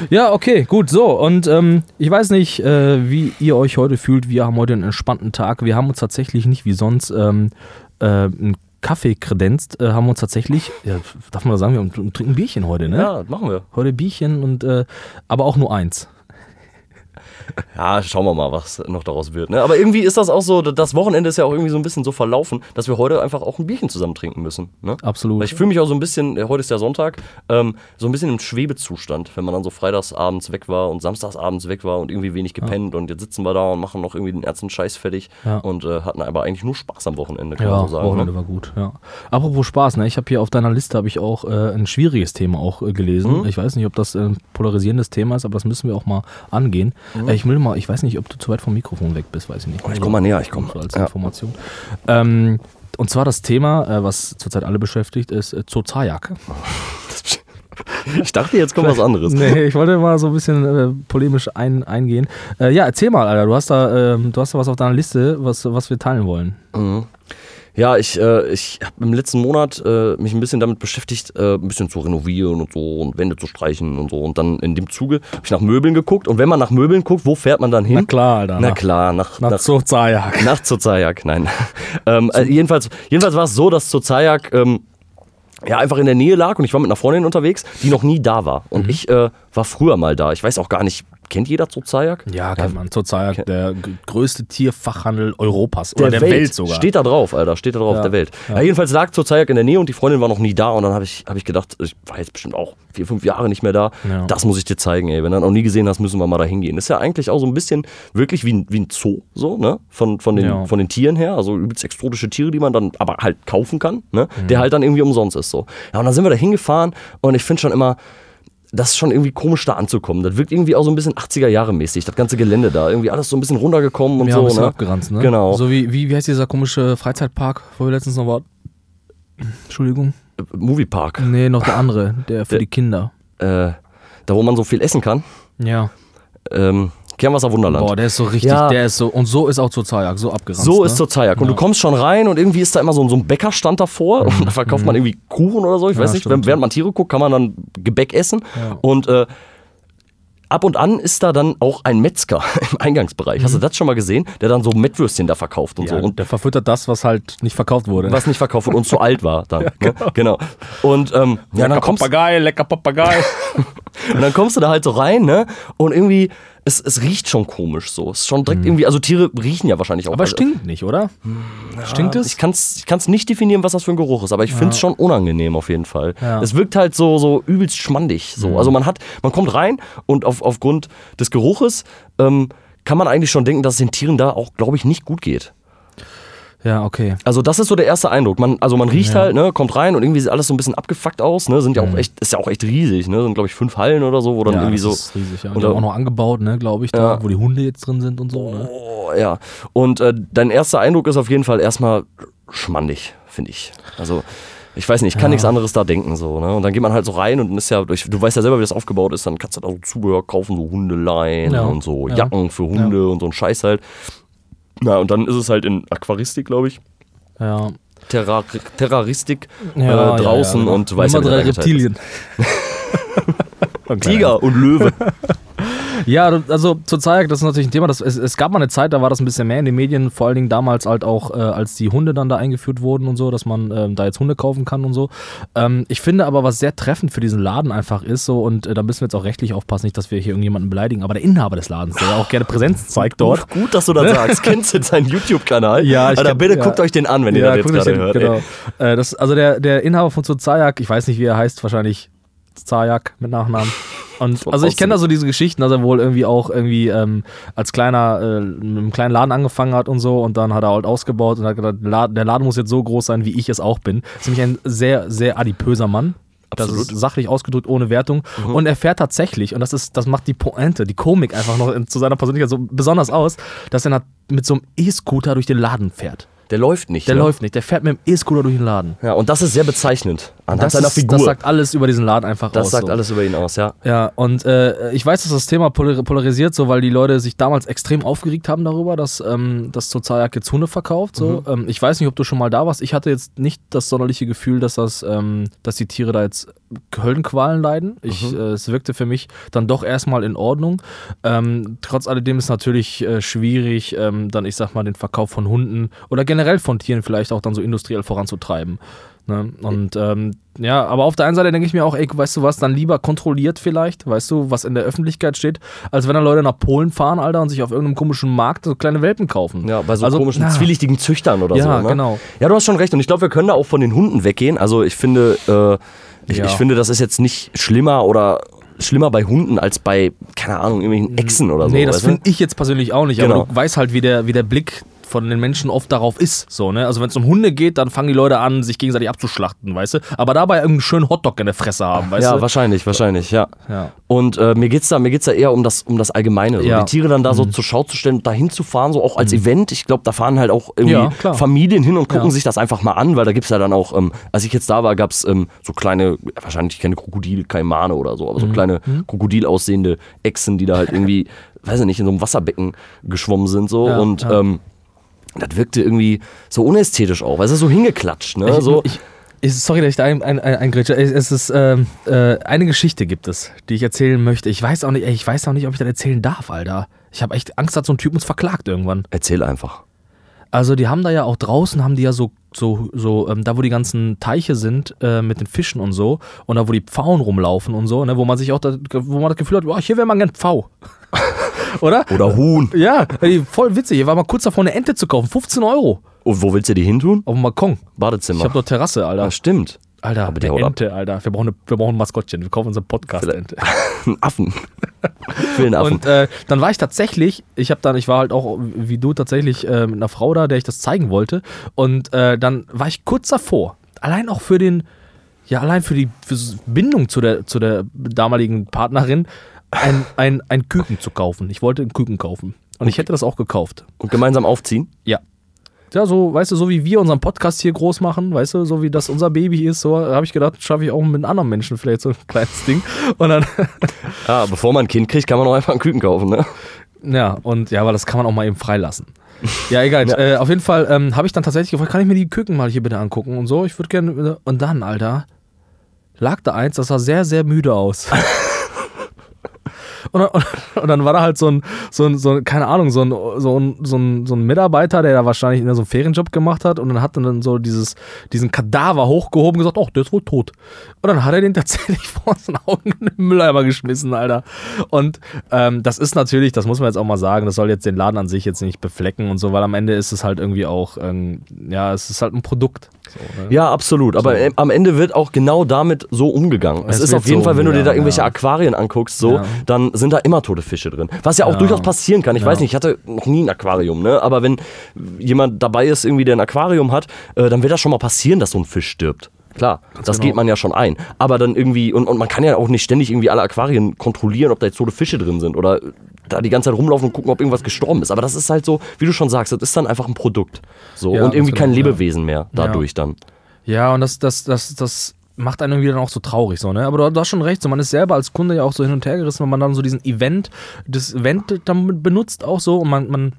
Ja, okay, gut, so. Und ähm, ich weiß nicht, äh, wie ihr euch heute fühlt. Wir haben heute einen entspannten Tag. Wir haben uns tatsächlich nicht wie sonst ähm, äh, einen Kaffee kredenzt, äh, haben uns tatsächlich, ja, darf man das sagen, wir trinken Bierchen heute, ne? Ja, machen wir. Heute Bierchen und äh, aber auch nur eins. Ja, schauen wir mal, was noch daraus wird. Ne? Aber irgendwie ist das auch so, das Wochenende ist ja auch irgendwie so ein bisschen so verlaufen, dass wir heute einfach auch ein Bierchen zusammen trinken müssen. Ne? Absolut. Weil ich fühle mich auch so ein bisschen, äh, heute ist ja Sonntag, ähm, so ein bisschen im Schwebezustand, wenn man dann so freitagsabends weg war und samstagsabends weg war und irgendwie wenig gepennt und jetzt sitzen wir da und machen noch irgendwie den ersten Scheiß fertig Ja. und äh, hatten aber eigentlich nur Spaß am Wochenende, kann ja, man so sagen. Wochenende Ne? war gut, ja. Apropos Spaß, ne? Ich habe hier auf deiner Liste habe ich auch äh, ein schwieriges Thema auch äh, gelesen. Mhm. Ich weiß nicht, ob das äh, ein polarisierendes Thema ist, aber das müssen wir auch mal angehen. Äh, ich will mal, ich weiß nicht, ob du zu weit vom Mikrofon weg bist, weiß ich nicht. Mhm. ich komm mal näher, ich komm. So als Ja. Information. Ähm, und zwar das Thema, äh, was zurzeit alle beschäftigt, ist äh, Zozajak. Ich dachte, jetzt kommt was anderes. Nee, ich wollte mal so ein bisschen äh, polemisch ein, eingehen. Äh, ja, erzähl mal, Alter, du hast da, ähm, du hast da was auf deiner Liste, was, was wir teilen wollen. Ja, ich, äh, ich habe im letzten Monat äh, mich ein bisschen damit beschäftigt, äh, ein bisschen zu renovieren und so und Wände zu streichen und so. Und dann in dem Zuge habe ich nach Möbeln geguckt. Und wenn man nach Möbeln guckt, wo fährt man dann hin? Na klar, Alter. Na klar, nach, Nach nach, Zozajak. nach Zozajak, nein. ähm, äh, jedenfalls jedenfalls war es so, dass Zozajak ähm, ja einfach in der Nähe lag und ich war mit einer Freundin unterwegs, die noch nie da war. Mhm. Und ich äh, war früher mal da. Ich weiß auch gar nicht, kennt jeder Zozajak? Ja, kennt man. Zozajak, der größte Tierfachhandel Europas oder der, Welt. sogar. Steht da drauf, Alter, steht da drauf, Ja, der Welt. ja. Ja. jedenfalls lag Zozajak in der Nähe und die Freundin war noch nie da und dann habe ich, hab ich gedacht, ich war jetzt bestimmt auch vier, fünf Jahre nicht mehr da. Ja. Das muss ich dir zeigen, ey. Wenn du das noch nie gesehen hast, müssen wir mal da hingehen. Ist ja eigentlich auch so ein bisschen wirklich wie ein, wie ein Zoo, so, ne? Von, von, den, Ja. von den Tieren her. Also übelst exotische Tiere, die man dann aber halt kaufen kann, ne? Mhm. Der halt dann irgendwie umsonst ist, so. Ja, und dann sind wir da hingefahren und ich finde schon immer, das ist schon irgendwie komisch da anzukommen. Das wirkt irgendwie auch so ein bisschen 80er Jahre mäßig, das ganze Gelände da. Irgendwie alles so ein bisschen runtergekommen und Ja, so. ein bisschen ne? abgeranzt, ne? Genau. So wie, wie, wie heißt dieser komische Freizeitpark, wo wir letztens noch waren? Entschuldigung. Moviepark. Nee, noch der andere, der für Der- die Kinder. Äh, da wo man so viel essen kann. Ja. Ähm, Kernwasser Wunderland. Boah, der ist so richtig, Ja. der ist so, und so ist auch zur Zajak, so abgeranzt. So ne? ist zur Zajak. Und Ja. du kommst schon rein und irgendwie ist da immer so, so ein Bäckerstand davor und da verkauft man irgendwie Kuchen oder so. Ich Mhm. Ja, weiß nicht, stimmt, während man Tiere guckt, kann man dann Gebäck essen. Ja. Und äh, ab und an ist da dann auch ein Metzger im Eingangsbereich. Hast du das schon mal gesehen? Der dann so Mettwürstchen da verkauft und Mhm. Ja, so. Und der verfüttert das, was halt nicht verkauft wurde. was nicht verkauft wurde und zu alt war dann. ne? genau. Und ähm, ja, dann kommst, Papagei, lecker Papagei. und dann kommst du da halt so rein, ne? Und irgendwie, es, es riecht schon komisch so. Es ist schon direkt irgendwie, also Tiere riechen ja wahrscheinlich auch. Mhm. Aber Also, stinkt nicht, oder? Stinkt es? Ich kann es ich kann's nicht definieren, was das für ein Geruch ist, aber ich finde es schon unangenehm auf jeden Fall. Ja. Mhm. Es wirkt halt so, so übelst schmandig. So. Also man hat, man kommt rein und auf, aufgrund des Geruches ähm, kann man eigentlich schon denken, dass es den Tieren da auch, glaube ich, nicht gut geht. Ja, okay. Also das ist so der erste Eindruck. Man, also man riecht Ja. halt, ne, kommt rein und irgendwie sieht alles so ein bisschen abgefuckt aus. Ne, sind ja auch echt, ist ja auch echt riesig. Ne, sind glaube ich fünf Hallen oder so, wo dann Mhm. ja, irgendwie so. ist riesig, ja. Und und auch noch angebaut, ne, glaube ich, da, Ja. wo die Hunde jetzt drin sind und so, ne? Oh, ja. Und äh, dein erster Eindruck ist auf jeden Fall erstmal schmandig, finde ich. Also ich weiß nicht, ich kann nichts anderes da denken so. Ne? Und dann geht man halt so rein und dann ist ja, durch, du weißt ja selber, wie das aufgebaut ist. Dann kannst du da so Zubehör kaufen, so Hundeleien und so Ja. Jacken für Hunde und so ein Scheiß halt. Na und dann ist es halt in Aquaristik, glaube ich. Ja. Terrar Terroristik ja äh, draußen ja, ja, und du weißt Nummer drei. Reptilien. Tiger und Löwe. Ja, also zur Zeit, das ist natürlich ein Thema. Das, es, es gab mal eine Zeit, da war das ein bisschen mehr in den Medien, vor allen Dingen damals halt auch, äh, als die Hunde dann da eingeführt wurden und so, dass man ähm, da jetzt Hunde kaufen kann und so. Ähm, ich finde aber, was sehr treffend für diesen Laden einfach ist, so, und äh, da müssen wir jetzt auch rechtlich aufpassen, nicht, dass wir hier irgendjemanden beleidigen, aber der Inhaber des Ladens, der ja auch gerne Präsenz zeigt dort. Gut, dass du das sagst. Kennst du seinen YouTube-Kanal? Ja, ich Alter, kenn- bitte ja. guckt euch den an, wenn ihr das jetzt gerade den- hört. Genau. Äh, das, also der, der Inhaber von Zajak, ich weiß nicht, wie er heißt, wahrscheinlich Zajak mit Nachnamen. Und So also ich kenne da so diese Geschichten, dass er wohl irgendwie auch irgendwie ähm, als kleiner äh, mit einem kleinen Laden angefangen hat und so und dann hat er halt ausgebaut und hat gesagt, der Laden, muss jetzt so groß sein, wie ich es auch bin. ist nämlich ein sehr, sehr adipöser Mann. Das Absolut. ist sachlich ausgedrückt, ohne Wertung. Und er fährt tatsächlich, und das ist, das macht die Pointe, die Komik einfach noch in, zu seiner Persönlichkeit so besonders aus, dass er mit so einem E-Scooter durch den Laden fährt. Der läuft nicht. Der ne? läuft nicht, der fährt mit dem E-Scooter durch den Laden. Ja, und das ist sehr bezeichnend. Anhand Das, seiner Figur. das sagt alles über diesen Laden einfach Das aus. sagt so. alles über ihn aus, ja. Ja, und äh, ich weiß, dass das Thema polar polarisiert, so weil die Leute sich damals extrem aufgeregt haben darüber, dass ähm, das Zajak jetzt Hunde verkauft. So. Mhm. Ähm, ich weiß nicht, ob du schon mal da warst. Ich hatte jetzt nicht das sonderliche Gefühl, dass das, ähm, dass die Tiere da jetzt Höllenqualen leiden. Ich, Mhm. äh, es wirkte für mich dann doch erstmal in Ordnung. Ähm, trotz alledem ist natürlich äh, schwierig, ähm, dann ich sag mal den Verkauf von Hunden oder generell von Tieren vielleicht auch dann so industriell voranzutreiben. Ne? Und ähm, ja, aber auf der einen Seite denke ich mir auch, ey, weißt du was, dann lieber kontrolliert vielleicht, weißt du, was in der Öffentlichkeit steht, als wenn dann Leute nach Polen fahren, Alter, und sich auf irgendeinem komischen Markt so kleine Welpen kaufen. Ja, bei so Also, komischen, na, zwielichtigen Züchtern oder Ja, so. Ne? genau. Ja, du hast schon recht. Und ich glaube, wir können da auch von den Hunden weggehen. Also ich finde, äh, ich, Ja. ich finde, das ist jetzt nicht schlimmer oder schlimmer bei Hunden als bei, keine Ahnung, irgendwelchen Echsen oder so. Nee, das finde ich jetzt persönlich auch nicht, Genau. aber du weißt halt, wie der, wie der Blick von den Menschen oft darauf ist. So, ne? Also wenn es um Hunde geht, dann fangen die Leute an, sich gegenseitig abzuschlachten, weißt du? Aber dabei irgendeinen schönen Hotdog in der Fresse haben, weißt Ja, du? wahrscheinlich, wahrscheinlich, ja. Ja. Und äh, mir geht's da, mir geht's da eher um das, um das Allgemeine. So. Ja. Mhm. Die Tiere dann da so zur Schau zu stellen, da hinzufahren, so auch als Event. Ich glaube, da fahren halt auch irgendwie Ja. Familien hin und gucken Ja. sich das einfach mal an, weil da gibt's ja dann auch, ähm, als ich jetzt da war, gab's ähm, so kleine, wahrscheinlich keine Krokodilkaimane oder so, aber Mhm. so kleine Krokodil aussehende Echsen, die da halt irgendwie, weiß ich nicht, in so einem Wasserbecken geschwommen sind so Ja, und ja. ähm, das wirkte irgendwie so unästhetisch auch, weil es ist so hingeklatscht, ne? so, Ich, ich, sorry, dass ich da ein, ein, ein, eingrätsche. Es es ist, ähm, äh, eine Geschichte gibt es, die ich erzählen möchte. Ich weiß auch nicht, ich weiß auch nicht, ob ich das erzählen darf, Alter. Ich habe echt Angst, dass so ein Typ uns verklagt irgendwann. erzähl einfach. Also die haben da ja auch draußen, haben die ja so, so, so ähm, da wo die ganzen Teiche sind äh, mit den Fischen und so und da wo die Pfauen rumlaufen und so, ne, wo man sich auch, da, wo man das Gefühl hat, boah, hier wäre man gern Pfau. Oder? Oder Huhn. Ja, voll witzig. Ich war mal kurz davor, eine Ente zu kaufen. 15 Euro Und wo willst du die hin tun? auf dem Balkon. Badezimmer. Ich habe dort Terrasse, Alter. Ja, stimmt. Alter, Aber der. Ente, Alter. Wir brauchen, eine, wir brauchen ein Maskottchen. Wir kaufen unseren Podcast-Ente. Einen Affen. Will einen Affen. Und äh, dann war ich tatsächlich, ich habe dann, ich war halt auch wie du tatsächlich äh, mit einer Frau da, der ich das zeigen wollte. Und äh, dann war ich kurz davor, allein auch für den, ja allein für die für Bindung zu der, zu der damaligen Partnerin ein, ein, ein Küken zu kaufen. Ich wollte einen Küken kaufen. Und ich hätte das auch gekauft. Und gemeinsam aufziehen? Ja. Ja, so, weißt du, so wie wir unseren Podcast hier groß machen, weißt du, so wie das unser Baby ist, so habe ich gedacht, schaffe ich auch mit anderen Menschen vielleicht so ein kleines Ding. Und dann, Ja, bevor man ein Kind kriegt, kann man auch einfach einen Küken kaufen, ne? ja, und ja, aber das kann man auch mal eben freilassen. Ja, egal. Ja. Äh, auf jeden Fall ähm, habe ich dann tatsächlich gefragt, kann ich mir die Küken mal hier bitte angucken und so. Ich würde gerne. Und dann, Alter, lag da eins, das sah sehr, sehr müde aus. Und dann, und dann war da halt so ein, so ein, so ein keine Ahnung, so ein, so, ein, so, ein, so ein Mitarbeiter, der da wahrscheinlich so einen Ferienjob gemacht hat und dann hat dann so dieses, diesen Kadaver hochgehoben und gesagt, oh, der ist wohl tot. Und dann hat er den tatsächlich vor unseren Augen in den Mülleimer geschmissen, Alter. Und ähm, das ist natürlich, das muss man jetzt auch mal sagen, das soll jetzt den Laden an sich jetzt nicht beflecken und so, weil am Ende ist es halt irgendwie auch, ähm, ja, es ist halt ein Produkt. So, ne? Ja, absolut. Aber äh, am Ende wird auch genau damit so umgegangen. Es, Es ist auf jeden so Fall, wenn du dir da irgendwelche. Aquarien anguckst, so, dann sind da immer tote Fische drin. Was ja auch durchaus passieren kann. Ich weiß nicht, ich hatte noch nie ein Aquarium, ne? Aber wenn jemand dabei ist, irgendwie, der ein Aquarium hat, äh, dann wird das schon mal passieren, dass so ein Fisch stirbt. Klar, das genau. geht man ja schon ein. Aber dann irgendwie, und, und man kann ja auch nicht ständig irgendwie alle Aquarien kontrollieren, ob da jetzt tote Fische drin sind oder da die ganze Zeit rumlaufen und gucken, ob irgendwas gestorben ist. Aber das ist halt so, wie du schon sagst, das ist dann einfach ein Produkt. So, Ja, und irgendwie ganz kein genau, ja. Lebewesen mehr dadurch dann. Ja, und das, das, das, das macht einen irgendwie dann auch so traurig, so, ne? Aber du, du hast schon recht, so, man ist selber als Kunde ja auch so hin und her gerissen, wenn man dann so diesen Event, das Event dann benutzt auch so und man, man,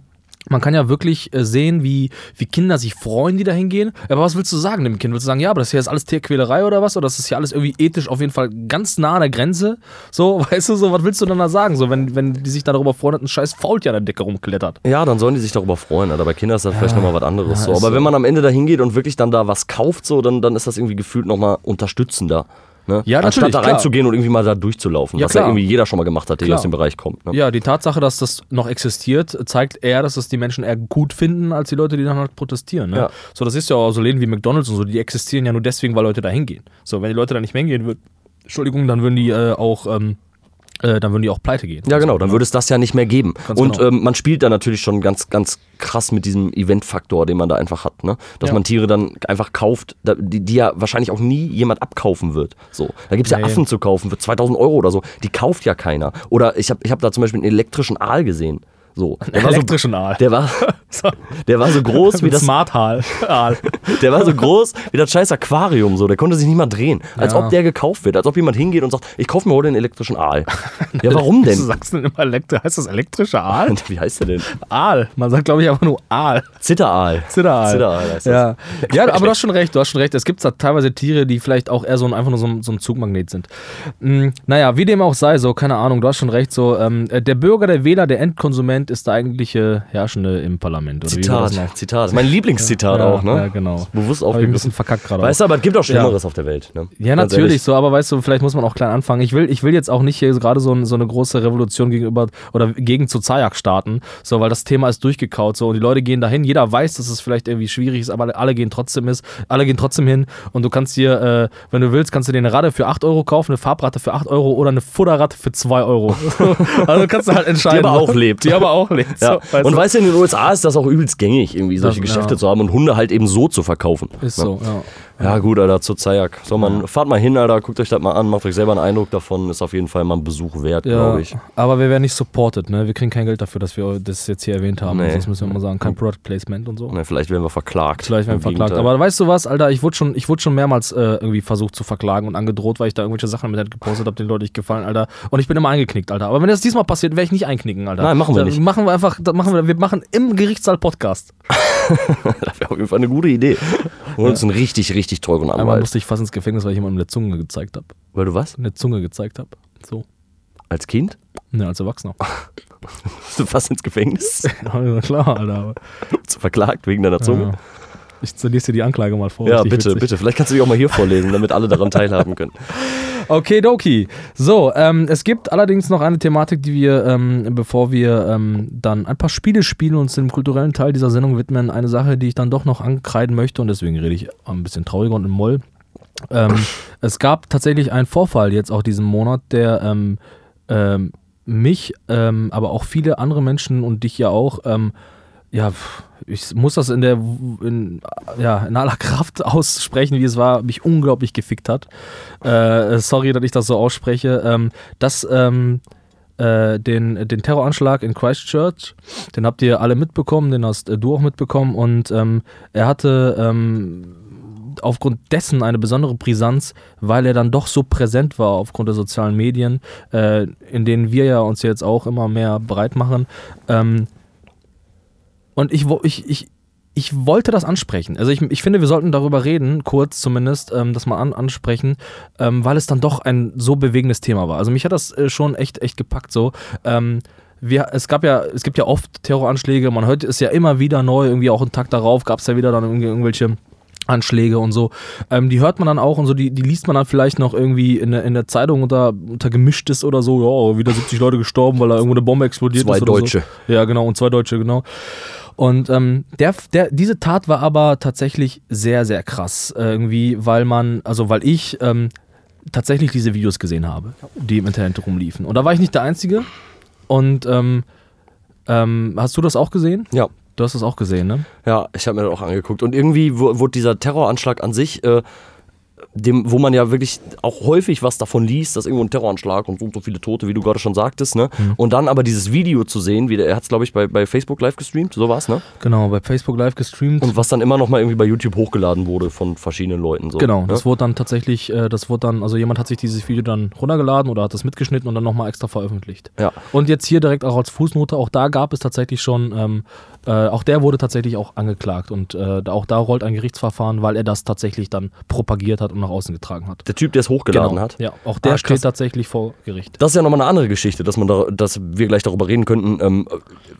man kann ja wirklich äh, sehen, wie, wie Kinder sich freuen, die da hingehen. Aber was willst du sagen dem Kind? Willst du sagen, ja, aber das hier ist alles Tierquälerei oder was? Oder das ist hier alles irgendwie ethisch auf jeden Fall ganz nah an der Grenze? So, weißt du, so, was willst du dann da sagen? So, wenn, wenn die sich da darüber freuen, dass ein scheiß Faultier an der Decke rumklettert. Ja, dann sollen die sich darüber freuen. Alter. Bei Kindern ist das vielleicht nochmal was anderes. ja, so. Aber so. wenn man am Ende da hingeht und wirklich dann da was kauft, so, dann, dann ist das irgendwie gefühlt nochmal unterstützender. Ne? Ja, Anstatt da klar. reinzugehen und irgendwie mal da durchzulaufen, Ja, was ja klar. irgendwie jeder schon mal gemacht hat, der Klar. aus dem Bereich kommt. Ne? Ja, die Tatsache, dass das noch existiert, zeigt eher, dass es die Menschen eher gut finden, als die Leute, die dann halt protestieren. Ne? Ja. So, das ist ja auch so Läden wie McDonalds und so, die existieren ja nur deswegen, weil Leute da hingehen. So, wenn die Leute da nicht mehr hingehen würden, Entschuldigung, dann würden die äh, auch, ähm, äh, dann würden die auch pleite gehen. Ja, genau, dann würde es das ja nicht mehr geben. Ganz und genau. ähm, man spielt da natürlich schon ganz, ganz krass mit diesem Event-Faktor, den man da einfach hat. Ne? Dass Ja. man Tiere dann einfach kauft, die, die ja wahrscheinlich auch nie jemand abkaufen wird. So. Da gibt es ja. Affen zu kaufen für 2000 Euro oder so. Die kauft ja keiner. Oder ich habe ich hab da zum Beispiel einen elektrischen Aal gesehen. So. Der war so, Elektrischen Aal. der war, So. der war so groß wie das, Smart Aal. Der war so groß wie das scheiß Aquarium, so. Der konnte sich nicht mal drehen. Als Ja. ob der gekauft wird. Als ob jemand hingeht und sagt, ich kaufe mir heute einen elektrischen Aal. Ja, warum Du denn? sagst denn immer Elektro, heißt das elektrische Aal? Wie heißt der denn? Aal. Man sagt, glaube ich, einfach nur Aal. Zitteraal. Zitteraal. Zitteraal heißt das. Ja. ja, aber du hast schon recht, du hast schon recht. Es gibt da teilweise Tiere, die vielleicht auch eher so ein, einfach nur so ein, so ein Zugmagnet sind. Hm, naja, wie dem auch sei, so, keine Ahnung, du hast schon recht, so, ähm, äh, der Bürger, der Wähler, der Endkonsument ist der eigentliche Herrschende im Parlament. Oder wie Zitat, noch? Zitat. Mein Lieblingszitat Ja, auch, ne? ja, genau. Bewusst Hab ich ein bisschen verkackt gerade. Weißt du, aber es gibt auch Schlimmeres auf der Welt. Ne? Ja, Ganz natürlich ehrlich. so, aber weißt du, vielleicht muss man auch klein anfangen. Ich will, ich will jetzt auch nicht hier gerade so, so eine große Revolution gegenüber oder gegen zu Zajak starten, so, weil das Thema ist durchgekaut so und die Leute gehen dahin. Jeder weiß, dass es vielleicht irgendwie schwierig ist, aber alle gehen trotzdem ist, alle gehen trotzdem hin und du kannst dir, äh, wenn du willst, kannst du dir eine Rade für 8 Euro kaufen, eine Farbratte für 8 Euro oder eine Futterratte für 2 Euro. also kannst du halt entscheiden. Die aber auch lebt. Die aber auch lebt. Ja. So, weißt und du? weißt du, in den USA ist das auch übelst gängig, irgendwie solche Das- Geschäfte ja. zu haben und Hunde halt eben so zu verkaufen. ist so, ja. Ja, gut, Alter, zur Zajak. So, man, fahrt mal hin, Alter, guckt euch das mal an, macht euch selber einen Eindruck davon. Ist auf jeden Fall mal ein Besuch wert, Ja, glaube ich. aber wir werden nicht supported, ne? Wir kriegen kein Geld dafür, dass wir das jetzt hier erwähnt haben. Nee. Das müssen wir mal sagen. Kein Product Placement und so. Ne, vielleicht werden wir verklagt. Vielleicht werden wir verklagt. Gegenteil. Aber weißt du was, Alter, ich wurde schon, ich wurde schon mehrmals äh, irgendwie versucht zu verklagen und angedroht, weil ich da irgendwelche Sachen mit gepostet habe, denen Leute nicht gefallen, Alter. Und ich bin immer eingeknickt, Alter. Aber wenn das diesmal passiert, werde ich nicht einknicken, Alter. Nein, machen wir nicht. Machen wir einfach, machen wir, wir machen im Gerichtssaal Podcast. das wäre auf jeden Fall eine gute Idee. Holen uns einen richtig, richtig teuren Einmal Anwalt. musste ich fast ins Gefängnis, weil ich jemandem eine Zunge gezeigt habe. Weil du was? Eine Zunge gezeigt habe. So. Als Kind? Ne, als Erwachsener. Bist du fast ins Gefängnis? Ja, klar, Alter. Zu verklagt wegen deiner Zunge? Ja. Ich lese dir die Anklage mal vor. Ja, bitte, witzig. bitte. Vielleicht kannst du die auch mal hier vorlesen, damit alle daran teilhaben können. Okay, Doki. So, ähm, es gibt allerdings noch eine Thematik, die wir, ähm, bevor wir ähm, dann ein paar Spiele spielen und uns dem kulturellen Teil dieser Sendung widmen, eine Sache, die ich dann doch noch ankreiden möchte und deswegen rede ich ein bisschen trauriger und im Moll. Ähm, es gab tatsächlich einen Vorfall jetzt auch diesen Monat, der ähm, ähm, mich, aber auch viele andere Menschen und dich ja auch ähm, ja, ich muss das in der in, ja, in aller Kraft aussprechen, wie es war, mich unglaublich gefickt hat. Äh, sorry, dass ich das so ausspreche. Ähm, das ähm, äh, den, den Terroranschlag in Christchurch, den habt ihr alle mitbekommen, den hast äh, du auch mitbekommen und ähm, er hatte ähm, aufgrund dessen eine besondere Brisanz, weil er dann doch so präsent war aufgrund der sozialen Medien, äh, in denen wir ja uns jetzt auch immer mehr breit machen. Ähm, und ich, ich, ich, ich wollte das ansprechen. Also ich, ich finde, wir sollten darüber reden, kurz zumindest, ähm, das mal an, ansprechen, ähm, weil es dann doch ein so bewegendes Thema war. Also mich hat das äh, schon echt, echt gepackt so. Ähm, wir, es gab ja, es gibt ja oft Terroranschläge, man hört es ja immer wieder neu, irgendwie auch einen Tag darauf gab es ja wieder dann irgendwie irgendwelche Anschläge und so. Ähm, die hört man dann auch und so, die, die liest man dann vielleicht noch irgendwie in der, in der Zeitung unter, unter gemischtes oder so, ja, wieder 70 Leute gestorben, weil da irgendwo eine Bombe explodiert Zwei ist. oder Deutsche. So. Ja, genau, und zwei Deutsche, genau. Und ähm, der, der, diese Tat war aber tatsächlich sehr, sehr krass. äh, Irgendwie, weil man, also weil ich ähm, tatsächlich diese Videos gesehen habe, die im Internet rumliefen. Und da war ich nicht der Einzige. Und ähm, ähm, hast du das auch gesehen? Ja. Du hast das auch gesehen, ne? Ja, ich habe mir das auch angeguckt. Und irgendwie wu- wurde dieser Terroranschlag an sich, äh, dem, wo man ja wirklich auch häufig was davon liest, dass irgendwo ein Terroranschlag und so und so viele Tote, wie du gerade schon sagtest, ne? Und dann aber dieses Video zu sehen, wie der, er hat es, glaube ich, bei, bei Facebook live gestreamt, so war's, ne? Genau, bei Facebook live gestreamt. Und was dann immer noch mal irgendwie bei YouTube hochgeladen wurde von verschiedenen Leuten. So, Genau, ne? das wurde dann tatsächlich, äh, das wurde dann, also jemand hat sich dieses Video dann runtergeladen oder hat das mitgeschnitten und dann nochmal extra veröffentlicht. Ja. Und jetzt hier direkt auch als Fußnote, auch da gab es tatsächlich schon, ähm, äh, auch der wurde tatsächlich auch angeklagt und äh, auch da rollt ein Gerichtsverfahren, weil er das tatsächlich dann propagiert hat und nach außen getragen hat. Der Typ, der es hochgeladen genau. hat. Ja, auch der Ah, steht tatsächlich vor Gericht. Das ist ja nochmal eine andere Geschichte, dass man da, dass wir gleich darüber reden könnten, ähm,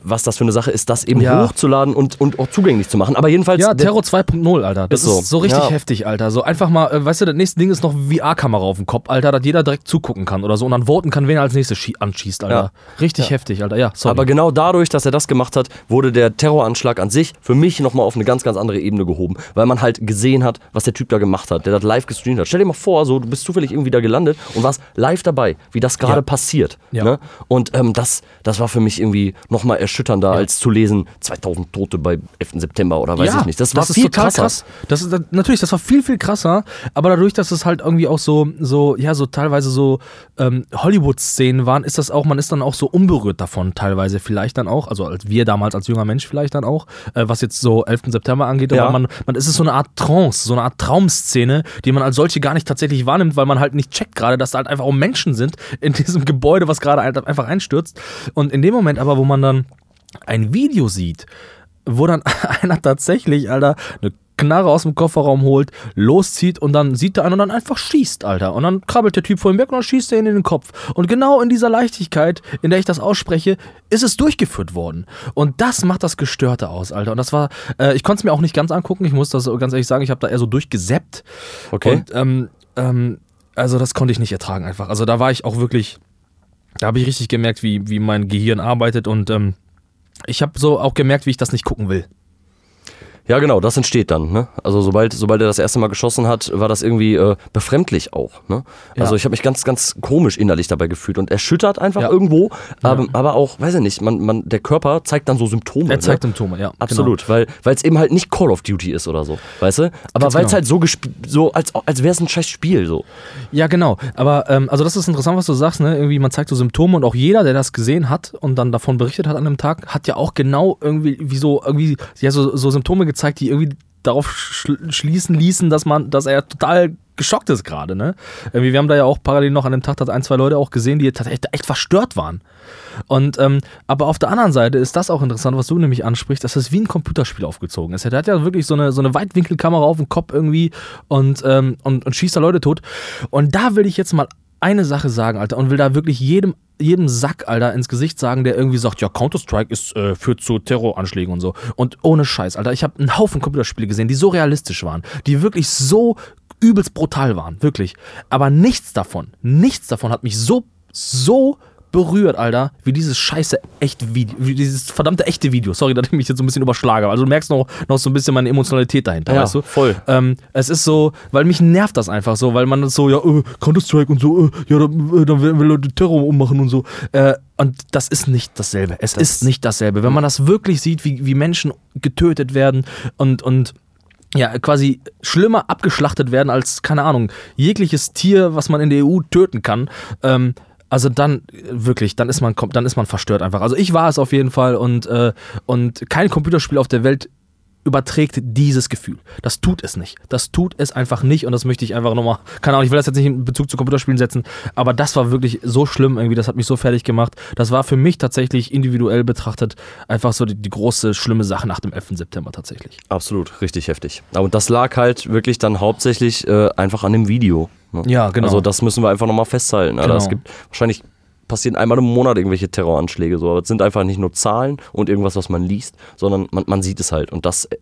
was das für eine Sache ist, das eben Ja. hochzuladen und, und auch zugänglich zu machen. Aber jedenfalls. Ja, Terror 2.0, Alter. Das Ist so. ist so richtig Ja. heftig, Alter. So einfach mal, äh, weißt du, das nächste Ding ist noch VR-Kamera auf dem Kopf, Alter, dass jeder direkt zugucken kann oder so und dann voten kann, wen er als nächstes schie- anschießt, Alter. Richtig heftig, Alter. Ja, sorry. Aber genau dadurch, dass er das gemacht hat, wurde der Terroranschlag an sich für mich nochmal auf eine ganz, ganz andere Ebene gehoben. Weil man halt gesehen hat, was der Typ da gemacht hat, der das live gestreamt hat. Stell dir mal vor, so, du bist zufällig irgendwie da gelandet und warst live dabei, wie das gerade Ja. passiert. Ja. Ne? Und ähm, das, das war für mich irgendwie nochmal erschütternder, als zu lesen, 2000 Tote bei 11. September oder weiß ich nicht. Das war ist viel krasser. krass. Das ist, natürlich, das war viel, viel krasser, aber dadurch, dass es halt irgendwie auch so, so ja, so teilweise so ähm, Hollywood-Szenen waren, ist das auch, man ist dann auch so unberührt davon, teilweise vielleicht dann auch, also als wir damals als junger Mensch vielleicht dann auch, äh, was jetzt so 11. September angeht, Ja. aber man, man es ist so eine Art Trance, so eine Art Traumszene, die man als solche gar nicht tatsächlich wahrnimmt, weil man halt nicht checkt gerade, dass da halt einfach auch Menschen sind in diesem Gebäude, was gerade halt einfach einstürzt. Und in dem Moment aber, wo man dann ein Video sieht, wo dann einer tatsächlich, Alter, eine Knarre aus dem Kofferraum holt, loszieht und dann sieht der einen und dann einfach schießt, Alter. Und dann krabbelt der Typ vor ihm weg und dann schießt er ihn in den Kopf. Und genau in dieser Leichtigkeit, in der ich das ausspreche, ist es durchgeführt worden. Und das macht das Gestörte aus, Alter. Und das war, äh, ich konnte es mir auch nicht ganz angucken, ich muss das ganz ehrlich sagen, ich habe da eher so durchgeseppt. Okay. Und ähm, ähm, also das konnte ich nicht ertragen einfach. Also da war ich auch wirklich, da habe ich richtig gemerkt, wie, wie mein Gehirn arbeitet und ähm, ich habe so auch gemerkt, wie ich das nicht gucken will. Ja, genau, das entsteht dann. Ne? Also sobald, sobald er das erste Mal geschossen hat, war das irgendwie äh, befremdlich auch. Ne? Also Ja. ich habe mich ganz, ganz komisch innerlich dabei gefühlt und erschüttert einfach Ja. irgendwo, aber, aber auch, weiß ich nicht, man, man, der Körper zeigt dann so Symptome. Er zeigt ne? Symptome, ja. Absolut, weil es eben halt nicht Call of Duty ist oder so, weißt du? Aber weil es genau. halt so, so als, als wäre es ein scheiß Spiel so. Ja, genau. Aber ähm, also das ist interessant, was du sagst, ne? Irgendwie, man zeigt so Symptome und auch jeder, der das gesehen hat und dann davon berichtet hat an einem Tag, hat ja auch genau irgendwie wie so, irgendwie, ja, so, so Symptome gezeigt, die irgendwie darauf schl schließen ließen, dass man, dass er total geschockt ist gerade, ne? Irgendwie, wir haben da ja auch parallel noch an dem Tag ein, zwei Leute auch gesehen, die tatsächlich echt verstört waren. Und ähm, aber auf der anderen Seite ist das auch interessant, was du nämlich ansprichst, dass es wie ein Computerspiel aufgezogen ist. Er hat ja wirklich so eine, so eine Weitwinkelkamera auf dem Kopf irgendwie und, ähm, und, und schießt da Leute tot. Und da will ich jetzt mal eine Sache sagen, Alter, und will da wirklich jedem, jedem Sack, Alter, ins Gesicht sagen, der irgendwie sagt, ja, Counter-Strike äh, führt zu Terroranschlägen und so. Und ohne Scheiß, Alter, ich habe einen Haufen Computerspiele gesehen, die so realistisch waren, die wirklich so übelst brutal waren, wirklich. Aber nichts davon, nichts davon hat mich so, so berührt, Alter, wie dieses scheiße echte Video, wie dieses verdammte echte Video. Sorry, dass ich mich jetzt so ein bisschen überschlage. Also du merkst noch, noch so ein bisschen meine Emotionalität dahinter, Ja, weißt du? voll. Ähm, es ist so, weil mich nervt das einfach so, weil man das so, ja, äh, Counter-Strike und so, äh, ja, dann, äh, dann werden wir Leute Terror ummachen und so. Äh, und das ist nicht dasselbe. Es ist nicht dasselbe. Wenn man das wirklich sieht, wie, wie Menschen getötet werden und, und ja, quasi schlimmer abgeschlachtet werden als, keine Ahnung, jegliches Tier, was man in der EU töten kann. Ähm, also dann wirklich, dann ist man dann ist man verstört einfach. Also ich war es auf jeden Fall und, äh, und kein Computerspiel auf der Welt überträgt dieses Gefühl. Das tut es nicht. Das tut es einfach nicht und das möchte ich einfach nochmal, keine Ahnung, ich will das jetzt nicht in Bezug zu Computerspielen setzen, aber das war wirklich so schlimm irgendwie, das hat mich so fertig gemacht. Das war für mich tatsächlich individuell betrachtet einfach so die, die große, schlimme Sache nach dem 11. September tatsächlich. Absolut, richtig heftig. Aber das lag halt wirklich dann hauptsächlich äh, einfach an dem Video. ne? Ja, genau. Also das müssen wir einfach nochmal festhalten. Alter. Genau. Es gibt wahrscheinlich passieren einmal im Monat irgendwelche Terroranschläge, so, aber es sind einfach nicht nur Zahlen und irgendwas, was man liest, sondern man, man sieht es halt und das äh,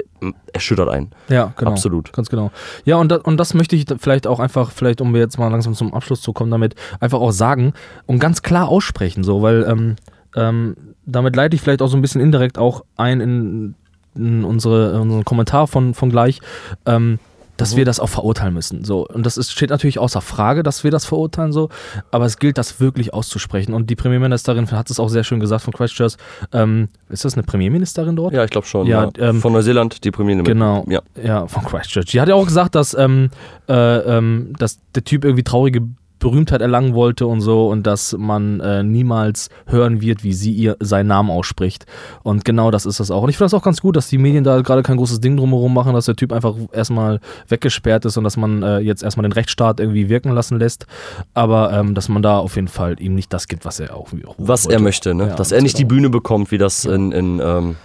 erschüttert einen. Ja, genau. Absolut. Ganz genau. Ja, und, da, und das möchte ich vielleicht auch einfach, vielleicht um jetzt mal langsam zum Abschluss zu kommen, damit einfach auch sagen und ganz klar aussprechen, so, weil ähm, ähm, damit leite ich vielleicht auch so ein bisschen indirekt auch ein in, in unsere, in unseren Kommentar von, von gleich. Ähm, dass wir das auch verurteilen müssen. So. Und das ist, steht natürlich außer Frage, dass wir das verurteilen, so, aber es gilt, das wirklich auszusprechen. Und die Premierministerin hat es auch sehr schön gesagt von Christchurch. Ähm, ist das eine Premierministerin dort? Ja, ich glaube schon. Ja, Ja, ähm, Von Neuseeland, die Premiere. Genau. Ja. ja, von Christchurch. Die hat ja auch gesagt, dass, ähm, äh, ähm, dass der Typ irgendwie traurige Berühmtheit erlangen wollte und so und dass man äh, niemals hören wird, wie sie ihr seinen Namen ausspricht. Und genau das ist das auch. Und ich finde das auch ganz gut, dass die Medien da gerade kein großes Ding drumherum machen, dass der Typ einfach erstmal weggesperrt ist und dass man äh, jetzt erstmal den Rechtsstaat irgendwie wirken lassen lässt. Aber ähm, dass man da auf jeden Fall ihm nicht das gibt, was er auch, auch Was wollte. er möchte, ne? Ja, dass er nicht die genau. Bühne bekommt, wie das in, in ähm,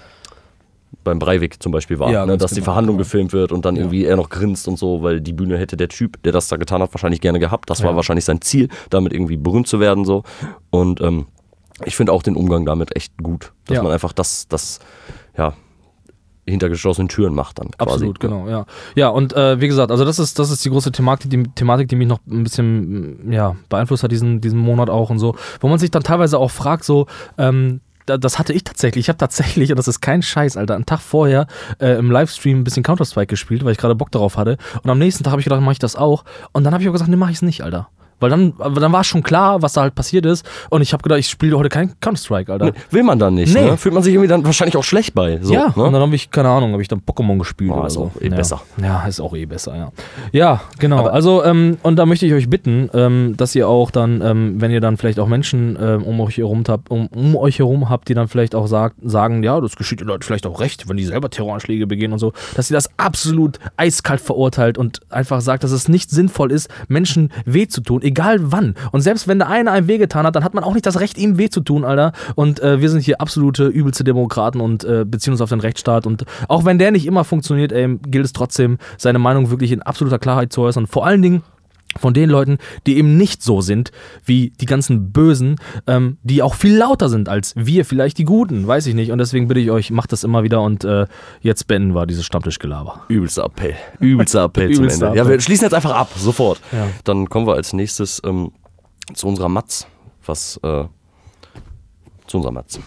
beim Breivik zum Beispiel war, Ja, ne? dass die genau, Verhandlung genau. gefilmt wird und dann irgendwie er noch grinst und so, weil die Bühne hätte der Typ, der das da getan hat, wahrscheinlich gerne gehabt. Das war Ja. wahrscheinlich sein Ziel, damit irgendwie berühmt zu werden so. Und ähm, ich finde auch den Umgang damit echt gut, dass Ja. man einfach das, das, ja, hinter geschlossenen Türen macht dann quasi. Absolut, genau, ja. Ja, und äh, wie gesagt, also das ist, das ist die große Thematik die, Thematik, die mich noch ein bisschen ja, beeinflusst hat, diesen, diesen Monat auch und so. Wo man sich dann teilweise auch fragt, so, ähm, das hatte ich tatsächlich. Ich habe tatsächlich, und das ist kein Scheiß, Alter, einen Tag vorher äh, im Livestream ein bisschen Counter-Strike gespielt, weil ich gerade Bock darauf hatte. Und am nächsten Tag habe ich gedacht, mache ich das auch. Und dann habe ich auch gesagt, nee, mache ich es nicht, Alter. Weil dann, dann war schon klar, was da halt passiert ist. Und ich habe gedacht, ich spiele heute kein Counter-Strike, Alter. Will man dann nicht, Nee. ne? Fühlt man sich irgendwie dann wahrscheinlich auch schlecht bei. So, ja, und ne? dann habe ich, keine Ahnung, habe ich dann Pokémon gespielt Oh, oder ist so. auch eh ja. besser. Ja, ist auch eh besser, ja. Ja, genau. Aber- also, ähm, und da möchte ich euch bitten, ähm, dass ihr auch dann, ähm, wenn ihr dann vielleicht auch Menschen ähm, um euch herum habt, um, um euch herum habt, die dann vielleicht auch sagt, sagen, ja, das geschieht den Leuten vielleicht auch recht, wenn die selber Terroranschläge begehen und so, dass ihr das absolut eiskalt verurteilt und einfach sagt, dass es nicht sinnvoll ist, Menschen weh zu tun, egal wann. Und selbst wenn der eine einem wehgetan hat, dann hat man auch nicht das Recht, ihm weh zu tun, Alter. Und äh, wir sind hier absolute übelste Demokraten und äh, beziehen uns auf den Rechtsstaat. Und auch wenn der nicht immer funktioniert, ey, gilt es trotzdem, seine Meinung wirklich in absoluter Klarheit zu äußern. Vor allen Dingen von den Leuten, die eben nicht so sind wie die ganzen Bösen, ähm, die auch viel lauter sind als wir, vielleicht die Guten, weiß ich nicht. Und deswegen bitte ich euch, macht das immer wieder und äh, jetzt beenden wir dieses Stammtischgelaber. Übelster Appell. Übelster Appell zum Übelster Ende. Ja, Appell. wir schließen jetzt einfach ab, sofort. Ja. Dann kommen wir als nächstes ähm, zu unserer Matz. Was, äh, zu unserer Matz.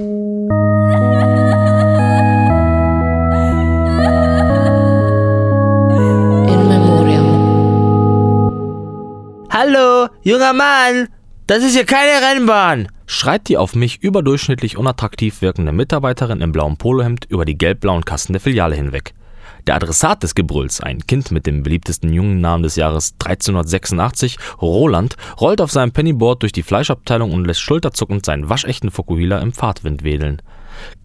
Hallo, junger Mann, das ist hier keine Rennbahn. Schreit die auf mich überdurchschnittlich unattraktiv wirkende Mitarbeiterin im blauen Polohemd über die gelb-blauen Kasten der Filiale hinweg. Der Adressat des Gebrülls, ein Kind mit dem beliebtesten jungen Namen des Jahres 1386, Roland, rollt auf seinem Pennyboard durch die Fleischabteilung und lässt schulterzuckend seinen waschechten Fokuhila im Fahrtwind wedeln.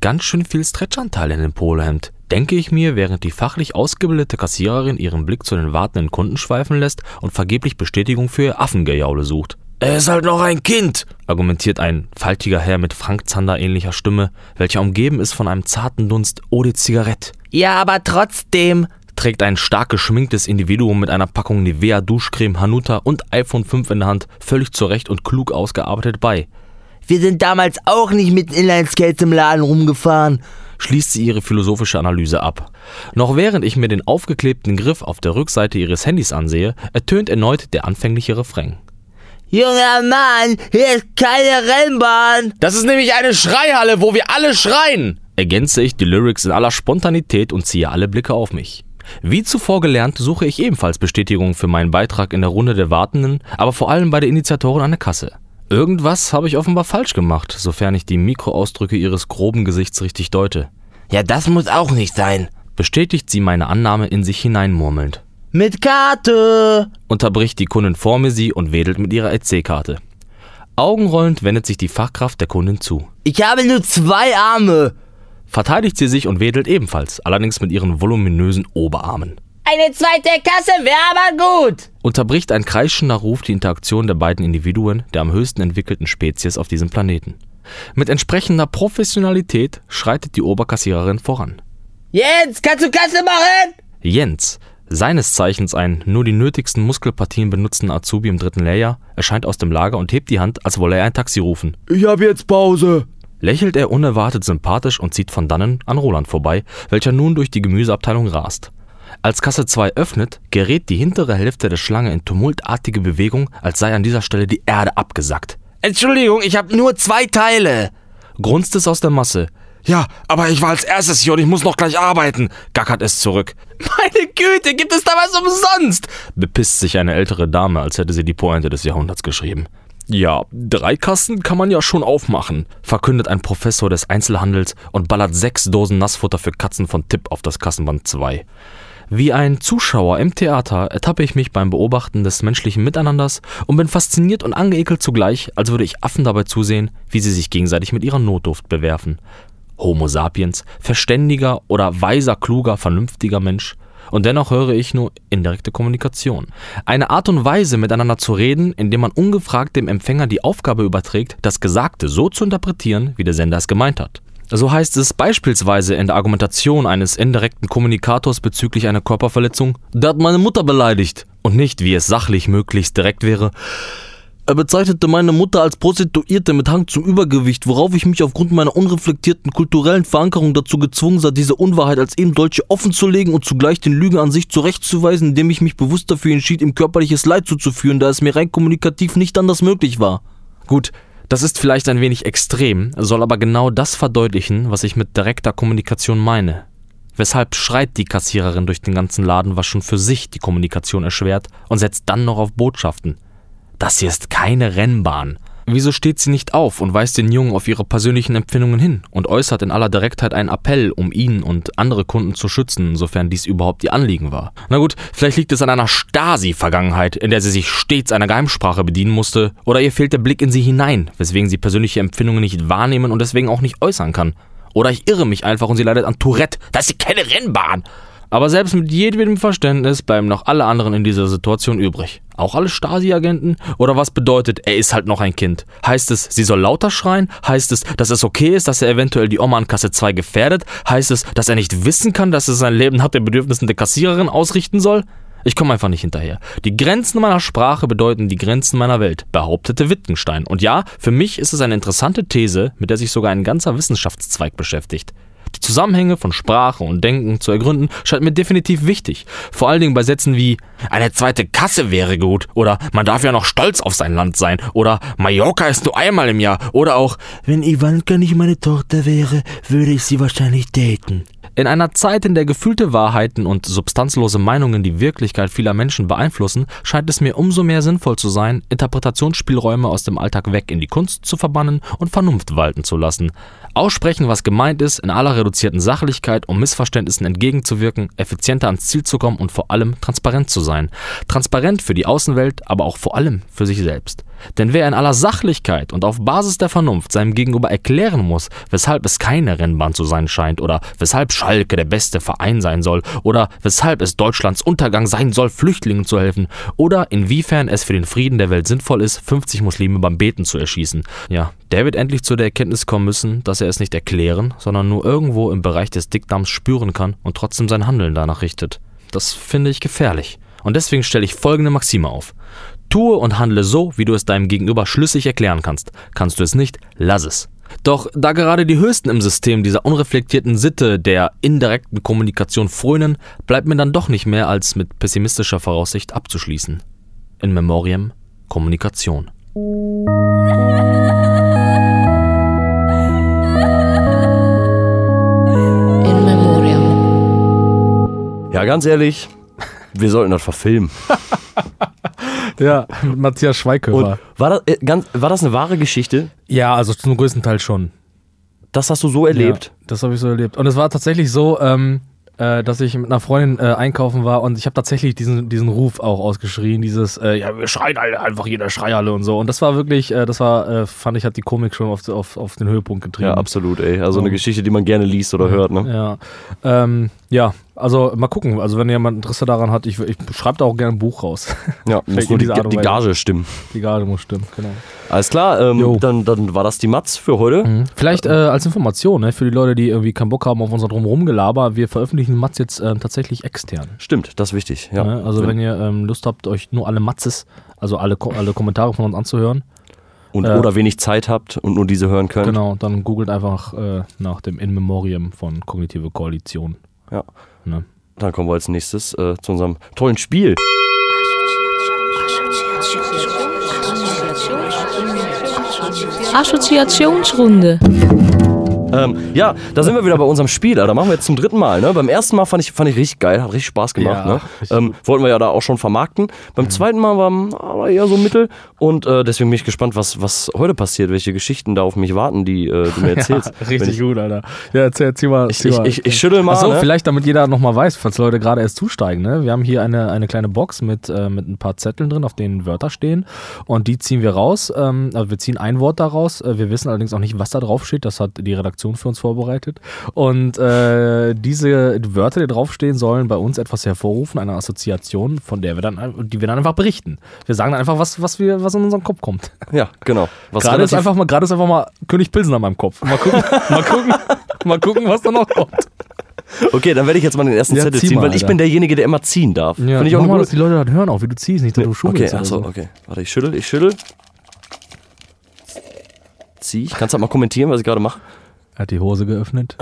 Ganz schön viel Stretchanteil in dem Polohemd, denke ich mir, während die fachlich ausgebildete Kassiererin ihren Blick zu den wartenden Kunden schweifen lässt und vergeblich Bestätigung für ihr Affengejaule sucht. Er ist halt noch ein Kind. argumentiert ein faltiger Herr mit Frank Zander ähnlicher Stimme, welcher umgeben ist von einem zarten Dunst Eau de Zigarette. Ja, aber trotzdem. Trägt ein stark geschminktes Individuum mit einer Packung Nivea Duschcreme Hanuta und iPhone 5 in der Hand völlig zurecht und klug ausgearbeitet bei. Wir sind damals auch nicht mit Inlineskates im Laden rumgefahren. Schließt sie ihre philosophische Analyse ab. Noch während ich mir den aufgeklebten Griff auf der Rückseite ihres Handys ansehe, ertönt erneut der anfängliche Refrain. Junger Mann, hier ist keine Rennbahn. Das ist nämlich eine Schreihalle, wo wir alle schreien! Ergänze ich die Lyrics in aller Spontanität und ziehe alle Blicke auf mich. Wie zuvor gelernt, suche ich ebenfalls Bestätigung für meinen Beitrag in der Runde der Wartenden, aber vor allem bei der Initiatorin an der Kasse. Irgendwas habe ich offenbar falsch gemacht, sofern ich die Mikroausdrücke ihres groben Gesichts richtig deute. Ja, das muss auch nicht sein. Bestätigt sie meine Annahme in sich hineinmurmelnd. Mit Karte. Unterbricht die Kundin vor mir sie und wedelt mit ihrer EC-Karte. Augenrollend wendet sich die Fachkraft der Kundin zu. Ich habe nur zwei Arme. Verteidigt sie sich und wedelt ebenfalls, allerdings mit ihren voluminösen Oberarmen. Eine zweite Kasse wäre aber gut. Unterbricht ein kreischender Ruf die Interaktion der beiden Individuen der am höchsten entwickelten Spezies auf diesem Planeten. Mit entsprechender Professionalität schreitet die Oberkassiererin voran. Jens, kannst du Kasse machen? Jens, seines Zeichens ein nur die nötigsten Muskelpartien benutzender Azubi im dritten Layer, erscheint aus dem Lager und hebt die Hand, als wolle er ein Taxi rufen. Ich hab jetzt Pause. Lächelt er unerwartet sympathisch und zieht von dannen an Roland vorbei, welcher nun durch die Gemüseabteilung rast. Als Kasse 2 öffnet, gerät die hintere Hälfte der Schlange in tumultartige Bewegung, als sei an dieser Stelle die Erde abgesackt. Entschuldigung, ich habe nur zwei Teile. Grunzt es aus der Masse. Ja, aber ich war als erstes hier und ich muss noch gleich arbeiten. Gackert es zurück. Meine Güte, gibt es da was umsonst? Bepisst sich eine ältere Dame, als hätte sie die Pointe des Jahrhunderts geschrieben. Ja, drei Kassen kann man ja schon aufmachen, verkündet ein Professor des Einzelhandels und ballert sechs Dosen Nassfutter für Katzen von Tipp auf das Kassenband 2. Wie ein Zuschauer im Theater ertappe ich mich beim Beobachten des menschlichen Miteinanders und bin fasziniert und angeekelt zugleich, als würde ich Affen dabei zusehen, wie sie sich gegenseitig mit ihrer Notduft bewerfen. Homo sapiens, verständiger oder weiser, kluger, vernünftiger Mensch. Und dennoch höre ich nur indirekte Kommunikation. Eine Art und Weise, miteinander zu reden, indem man ungefragt dem Empfänger die Aufgabe überträgt, das Gesagte so zu interpretieren, wie der Sender es gemeint hat. So heißt es beispielsweise in der Argumentation eines indirekten Kommunikators bezüglich einer Körperverletzung, der hat meine Mutter beleidigt. Und nicht, wie es sachlich möglichst direkt wäre, er bezeichnete meine Mutter als Prostituierte mit Hang zum Übergewicht, worauf ich mich aufgrund meiner unreflektierten kulturellen Verankerung dazu gezwungen sah, diese Unwahrheit als eben solche offenzulegen und zugleich den Lügen an sich zurechtzuweisen, indem ich mich bewusst dafür entschied, ihm körperliches Leid zuzuführen, da es mir rein kommunikativ nicht anders möglich war. Gut, das ist vielleicht ein wenig extrem, soll aber genau das verdeutlichen, was ich mit direkter Kommunikation meine. Weshalb schreit die Kassiererin durch den ganzen Laden, was schon für sich die Kommunikation erschwert, und setzt dann noch auf Botschaften. Das hier ist keine Rennbahn. Wieso steht sie nicht auf und weist den Jungen auf ihre persönlichen Empfindungen hin und äußert in aller Direktheit einen Appell, um ihn und andere Kunden zu schützen, sofern dies überhaupt ihr Anliegen war? Na gut, vielleicht liegt es an einer Stasi-Vergangenheit, in der sie sich stets einer Geheimsprache bedienen musste, oder ihr fehlt der Blick in sie hinein, weswegen sie persönliche Empfindungen nicht wahrnehmen und deswegen auch nicht äußern kann. Oder ich irre mich einfach und sie leidet an Tourette. Das ist keine Rennbahn. Aber selbst mit jedwedem Verständnis bleiben noch alle anderen in dieser Situation übrig. Auch alle Stasi-Agenten? Oder was bedeutet, er ist halt noch ein Kind? Heißt es, sie soll lauter schreien? Heißt es, dass es okay ist, dass er eventuell die Oma an Kasse 2 gefährdet? Heißt es, dass er nicht wissen kann, dass er sein Leben nach den Bedürfnissen der Kassiererin ausrichten soll? Ich komme einfach nicht hinterher. Die Grenzen meiner Sprache bedeuten die Grenzen meiner Welt, behauptete Wittgenstein. Und ja, für mich ist es eine interessante These, mit der sich sogar ein ganzer Wissenschaftszweig beschäftigt. Die Zusammenhänge von Sprache und Denken zu ergründen, scheint mir definitiv wichtig. Vor allen Dingen bei Sätzen wie eine zweite Kasse wäre gut oder man darf ja noch stolz auf sein Land sein oder Mallorca ist nur einmal im Jahr oder auch Wenn Ivanka nicht meine Tochter wäre, würde ich sie wahrscheinlich daten. In einer Zeit, in der gefühlte Wahrheiten und substanzlose Meinungen die Wirklichkeit vieler Menschen beeinflussen, scheint es mir umso mehr sinnvoll zu sein, Interpretationsspielräume aus dem Alltag weg in die Kunst zu verbannen und Vernunft walten zu lassen. Aussprechen, was gemeint ist, in aller reduzierten Sachlichkeit, um Missverständnissen entgegenzuwirken, effizienter ans Ziel zu kommen und vor allem transparent zu sein. Transparent für die Außenwelt, aber auch vor allem für sich selbst. Denn wer in aller Sachlichkeit und auf Basis der Vernunft seinem Gegenüber erklären muss, weshalb es keine Rennbahn zu sein scheint oder weshalb Schalke der beste Verein sein soll oder weshalb es Deutschlands Untergang sein soll, Flüchtlingen zu helfen oder inwiefern es für den Frieden der Welt sinnvoll ist, 50 Muslime beim Beten zu erschießen, ja, der wird endlich zu der Erkenntnis kommen müssen, dass er es nicht erklären, sondern nur irgendwo im Bereich des Dickdarms spüren kann und trotzdem sein Handeln danach richtet. Das finde ich gefährlich. Und deswegen stelle ich folgende Maxime auf. Tue und handle so, wie du es deinem Gegenüber schlüssig erklären kannst. Kannst du es nicht, lass es. Doch da gerade die Höchsten im System dieser unreflektierten Sitte der indirekten Kommunikation frönen, bleibt mir dann doch nicht mehr als mit pessimistischer Voraussicht abzuschließen. In Memoriam Kommunikation. In Memoriam. Ja, ganz ehrlich, wir sollten das verfilmen. Ja, mit Matthias Schweighöfer. war das, äh, ganz, war das eine wahre Geschichte? Ja, also zum größten Teil schon. Das hast du so erlebt? Ja, das habe ich so erlebt. Und es war tatsächlich so, ähm, äh, dass ich mit einer Freundin äh, einkaufen war und ich habe tatsächlich diesen, diesen Ruf auch ausgeschrien, dieses, äh, ja, wir schreien alle, einfach jeder Schreihalle und so. Und das war wirklich, äh, das war, äh, fand ich, hat die Komik schon auf, auf, auf den Höhepunkt getrieben. Ja, absolut, ey. Also eine. Geschichte, die man gerne liest oder hört, ne? Ja, ähm, ja, also mal gucken. Also wenn jemand Interesse daran hat, ich, ich schreibe da auch gerne ein Buch raus. Ja, muss nur die, die. Gage stimmen. Die Garde muss stimmen, genau. Alles klar, ähm, dann, dann war das die Matz für heute. Vielleicht äh, als Information ne, für die Leute, die irgendwie keinen Bock haben auf unser Drumherum-Gelaber, wir veröffentlichen Mats jetzt ähm, tatsächlich extern. Stimmt, das ist wichtig. Ja. Ne? Also wenn ihr ähm, Lust habt, euch nur alle Matzes, also alle, Ko- alle Kommentare von uns anzuhören, und, äh, oder wenig Zeit habt und nur diese hören könnt. genau, dann googelt einfach äh, nach dem In Memoriam von Kognitive Koalition. Ja. Ne? Dann kommen wir als nächstes äh, zu unserem tollen Spiel. Assoziationsrunde. Ähm, ja, da sind wir wieder bei unserem Spiel. Da machen wir jetzt zum dritten Mal. Ne? Beim ersten Mal fand ich, fand ich richtig geil, hat richtig Spaß gemacht. Ja, ne? ähm, wollten wir ja da auch schon vermarkten. Beim zweiten Mal war, war eher so mittel. Und äh, deswegen bin ich gespannt, was, was heute passiert, welche Geschichten da auf mich warten, die äh, du mir erzählst. Ja, richtig ich, gut, Alter. Ja, erzähl, erzähl mal. ich, ich, mal. ich, ich schüttel mal. Achso, ne? vielleicht damit jeder nochmal weiß, falls Leute gerade erst zusteigen. Ne? Wir haben hier eine, eine kleine Box mit, äh, mit ein paar Zetteln drin, auf denen Wörter stehen. Und die ziehen wir raus. Ähm, also wir ziehen ein Wort daraus. Äh, wir wissen allerdings auch nicht, was da drauf steht. Das hat die Redaktion für uns vorbereitet. Und äh, diese Wörter, die draufstehen, sollen bei uns etwas hervorrufen, eine Assoziation, von der wir dann, die wir dann einfach berichten. Wir sagen dann einfach, was, was, wir, was in unseren Kopf kommt. Ja, genau. Was Gerade ist, einfach mal, gerade ist einfach mal König Pilsen an meinem Kopf. Mal gucken, mal gucken, mal gucken, was da noch kommt. Okay, dann werde ich jetzt mal den ersten Ja, Zettel zieh ziehen, mal, weil ich Alter. bin derjenige, der immer ziehen darf. Ja, Finde ich auch mal, dass die Leute das hören, auch wie du ziehst, nicht, dass du Okay, schummelst. oder achso, so. okay. Warte, ich schüttel, ich schüttel. Zieh ich. Kannst du halt mal kommentieren, was ich gerade mache? Er hat die Hose geöffnet.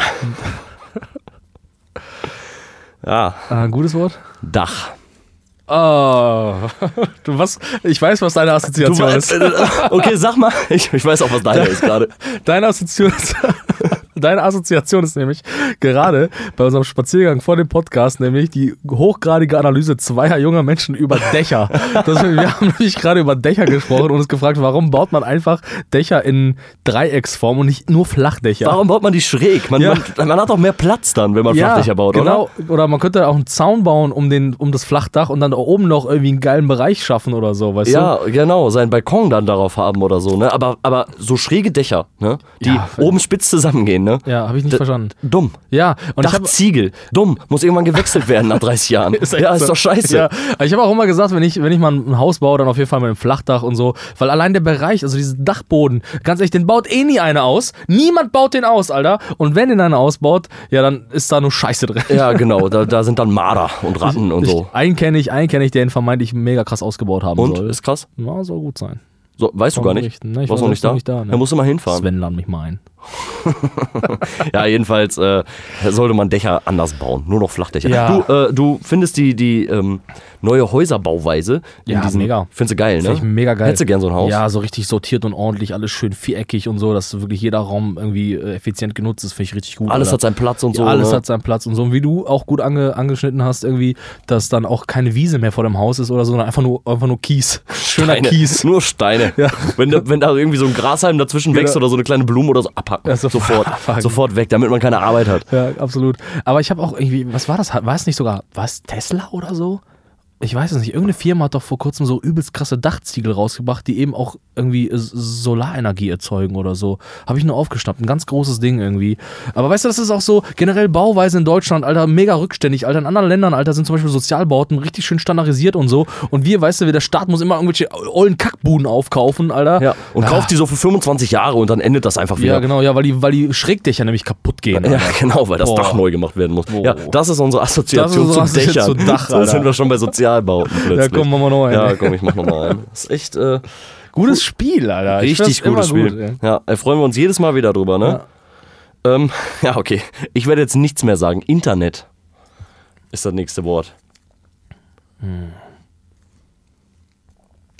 Ja, Ah, gutes Wort. Dach. Oh, du was? Ich weiß, was deine Assoziation Du ist. weißt, äh, okay, sag mal. Ich, ich weiß auch, was deine ist gerade. Deine Assoziation ist, deine Assoziation ist nämlich gerade bei unserem Spaziergang vor dem Podcast nämlich die hochgradige Analyse zweier junger Menschen über Dächer. Das, wir haben nämlich gerade über Dächer gesprochen und uns gefragt, warum baut man einfach Dächer in Dreiecksform und nicht nur Flachdächer? Warum baut man die schräg? Man, Ja. man, man hat auch mehr Platz dann, wenn man Flachdächer baut, genau. oder? Oder man könnte auch einen Zaun bauen um, den, um das Flachdach und dann da oben noch irgendwie einen geilen Bereich schaffen oder so, weißt Ja, genau, seinen Balkon dann darauf haben oder so, ne? Aber, aber so schräge Dächer, ne? Die Ja, oben spitz zusammengehen, ne? Ja, habe ich nicht Da- verstanden. Dumm. Ja, und ich Dachziegel. Dumm. Muss irgendwann gewechselt werden nach 30 Jahren. echt ja, ist so. doch scheiße. Ja, ich habe auch immer gesagt, wenn ich, wenn ich mal ein Haus baue, dann auf jeden Fall mit einem Flachdach und so. Weil allein der Bereich, also dieses Dachboden, ganz ehrlich, den baut eh nie einer aus. Niemand baut den aus, Alter. Und wenn den einer ausbaut, ja, dann ist da nur Scheiße drin. Ja, genau. Da, da sind dann Marder und Ratten und so. Ich, einen kenne ich, einen kenne ich, der ihn vermeintlich mega krass ausgebaut haben Und? soll. Ist krass? Ja, soll gut sein. So, weißt du gar nicht? berichten. Ne, ich Warst war noch nicht da? noch nicht da, ne. Da musst du mal hinfahren. Sven lad mich mal ein. Ja, jedenfalls äh, sollte man Dächer anders bauen. Nur noch Flachdächer. Ja. Du, äh, du findest die, die ähm, neue Häuserbauweise in Ja, diesen, mega. Findest du geil, ne? Finde ich mega geil. Hättest du gern so ein Haus? Ja, so richtig sortiert und ordentlich, alles schön viereckig und so, dass wirklich jeder Raum irgendwie äh, effizient genutzt ist, finde ich richtig gut. Alles Alter. hat seinen Platz und so. Ja, alles ne? hat seinen Platz und so. Und wie du auch gut ange, angeschnitten hast, irgendwie, dass dann auch keine Wiese mehr vor dem Haus ist oder so, sondern einfach nur, einfach nur Kies. Schöner Steine. Kies. Nur Steine. Ja. Wenn, da, wenn da irgendwie so ein Grashalm dazwischen Genau. wächst oder so eine kleine Blume oder so, abhacken. Ja, sofort sofort, abhacken. sofort weg, damit man keine Arbeit hat. Ja, absolut. Aber ich habe auch irgendwie, was war das? War es nicht sogar, war es Tesla oder so? Ich weiß es nicht. Irgendeine Firma hat doch vor kurzem so übelst krasse Dachziegel rausgebracht, die eben auch irgendwie Solarenergie erzeugen oder so. Habe ich nur aufgeschnappt. Ein ganz großes Ding irgendwie. Aber weißt du, das ist auch so generell Bauweise in Deutschland, Alter, mega rückständig. Alter, in anderen Ländern, Alter, sind zum Beispiel Sozialbauten richtig schön standardisiert und so. Und wir, weißt du, der Staat muss immer irgendwelche ollen Kackbuden aufkaufen, Alter. Ja. Und Ah. kauft die so für 25 Jahre und dann endet das einfach wieder. Ja, genau, ja, weil die, weil die Schrägdächer nämlich kaputt gehen. Ja, Alter. genau, weil das Boah. Dach neu gemacht werden muss. Boah. Ja, das ist unsere Assoziation Das ist unsere Assoziation Dächern. zu Dach, Alter. sind wir schon bei Sozialbauten plötzlich. Ja, komm, machen wir noch einen. Ja, komm, ich mach nochmal einen. Das ist echt äh, Gutes Spiel, Alter. Ich richtig gutes Spiel. gut, ja, da freuen wir uns jedes Mal wieder drüber, ne? Ja. Ähm, ja, okay. Ich werde jetzt nichts mehr sagen. Internet ist das nächste Wort.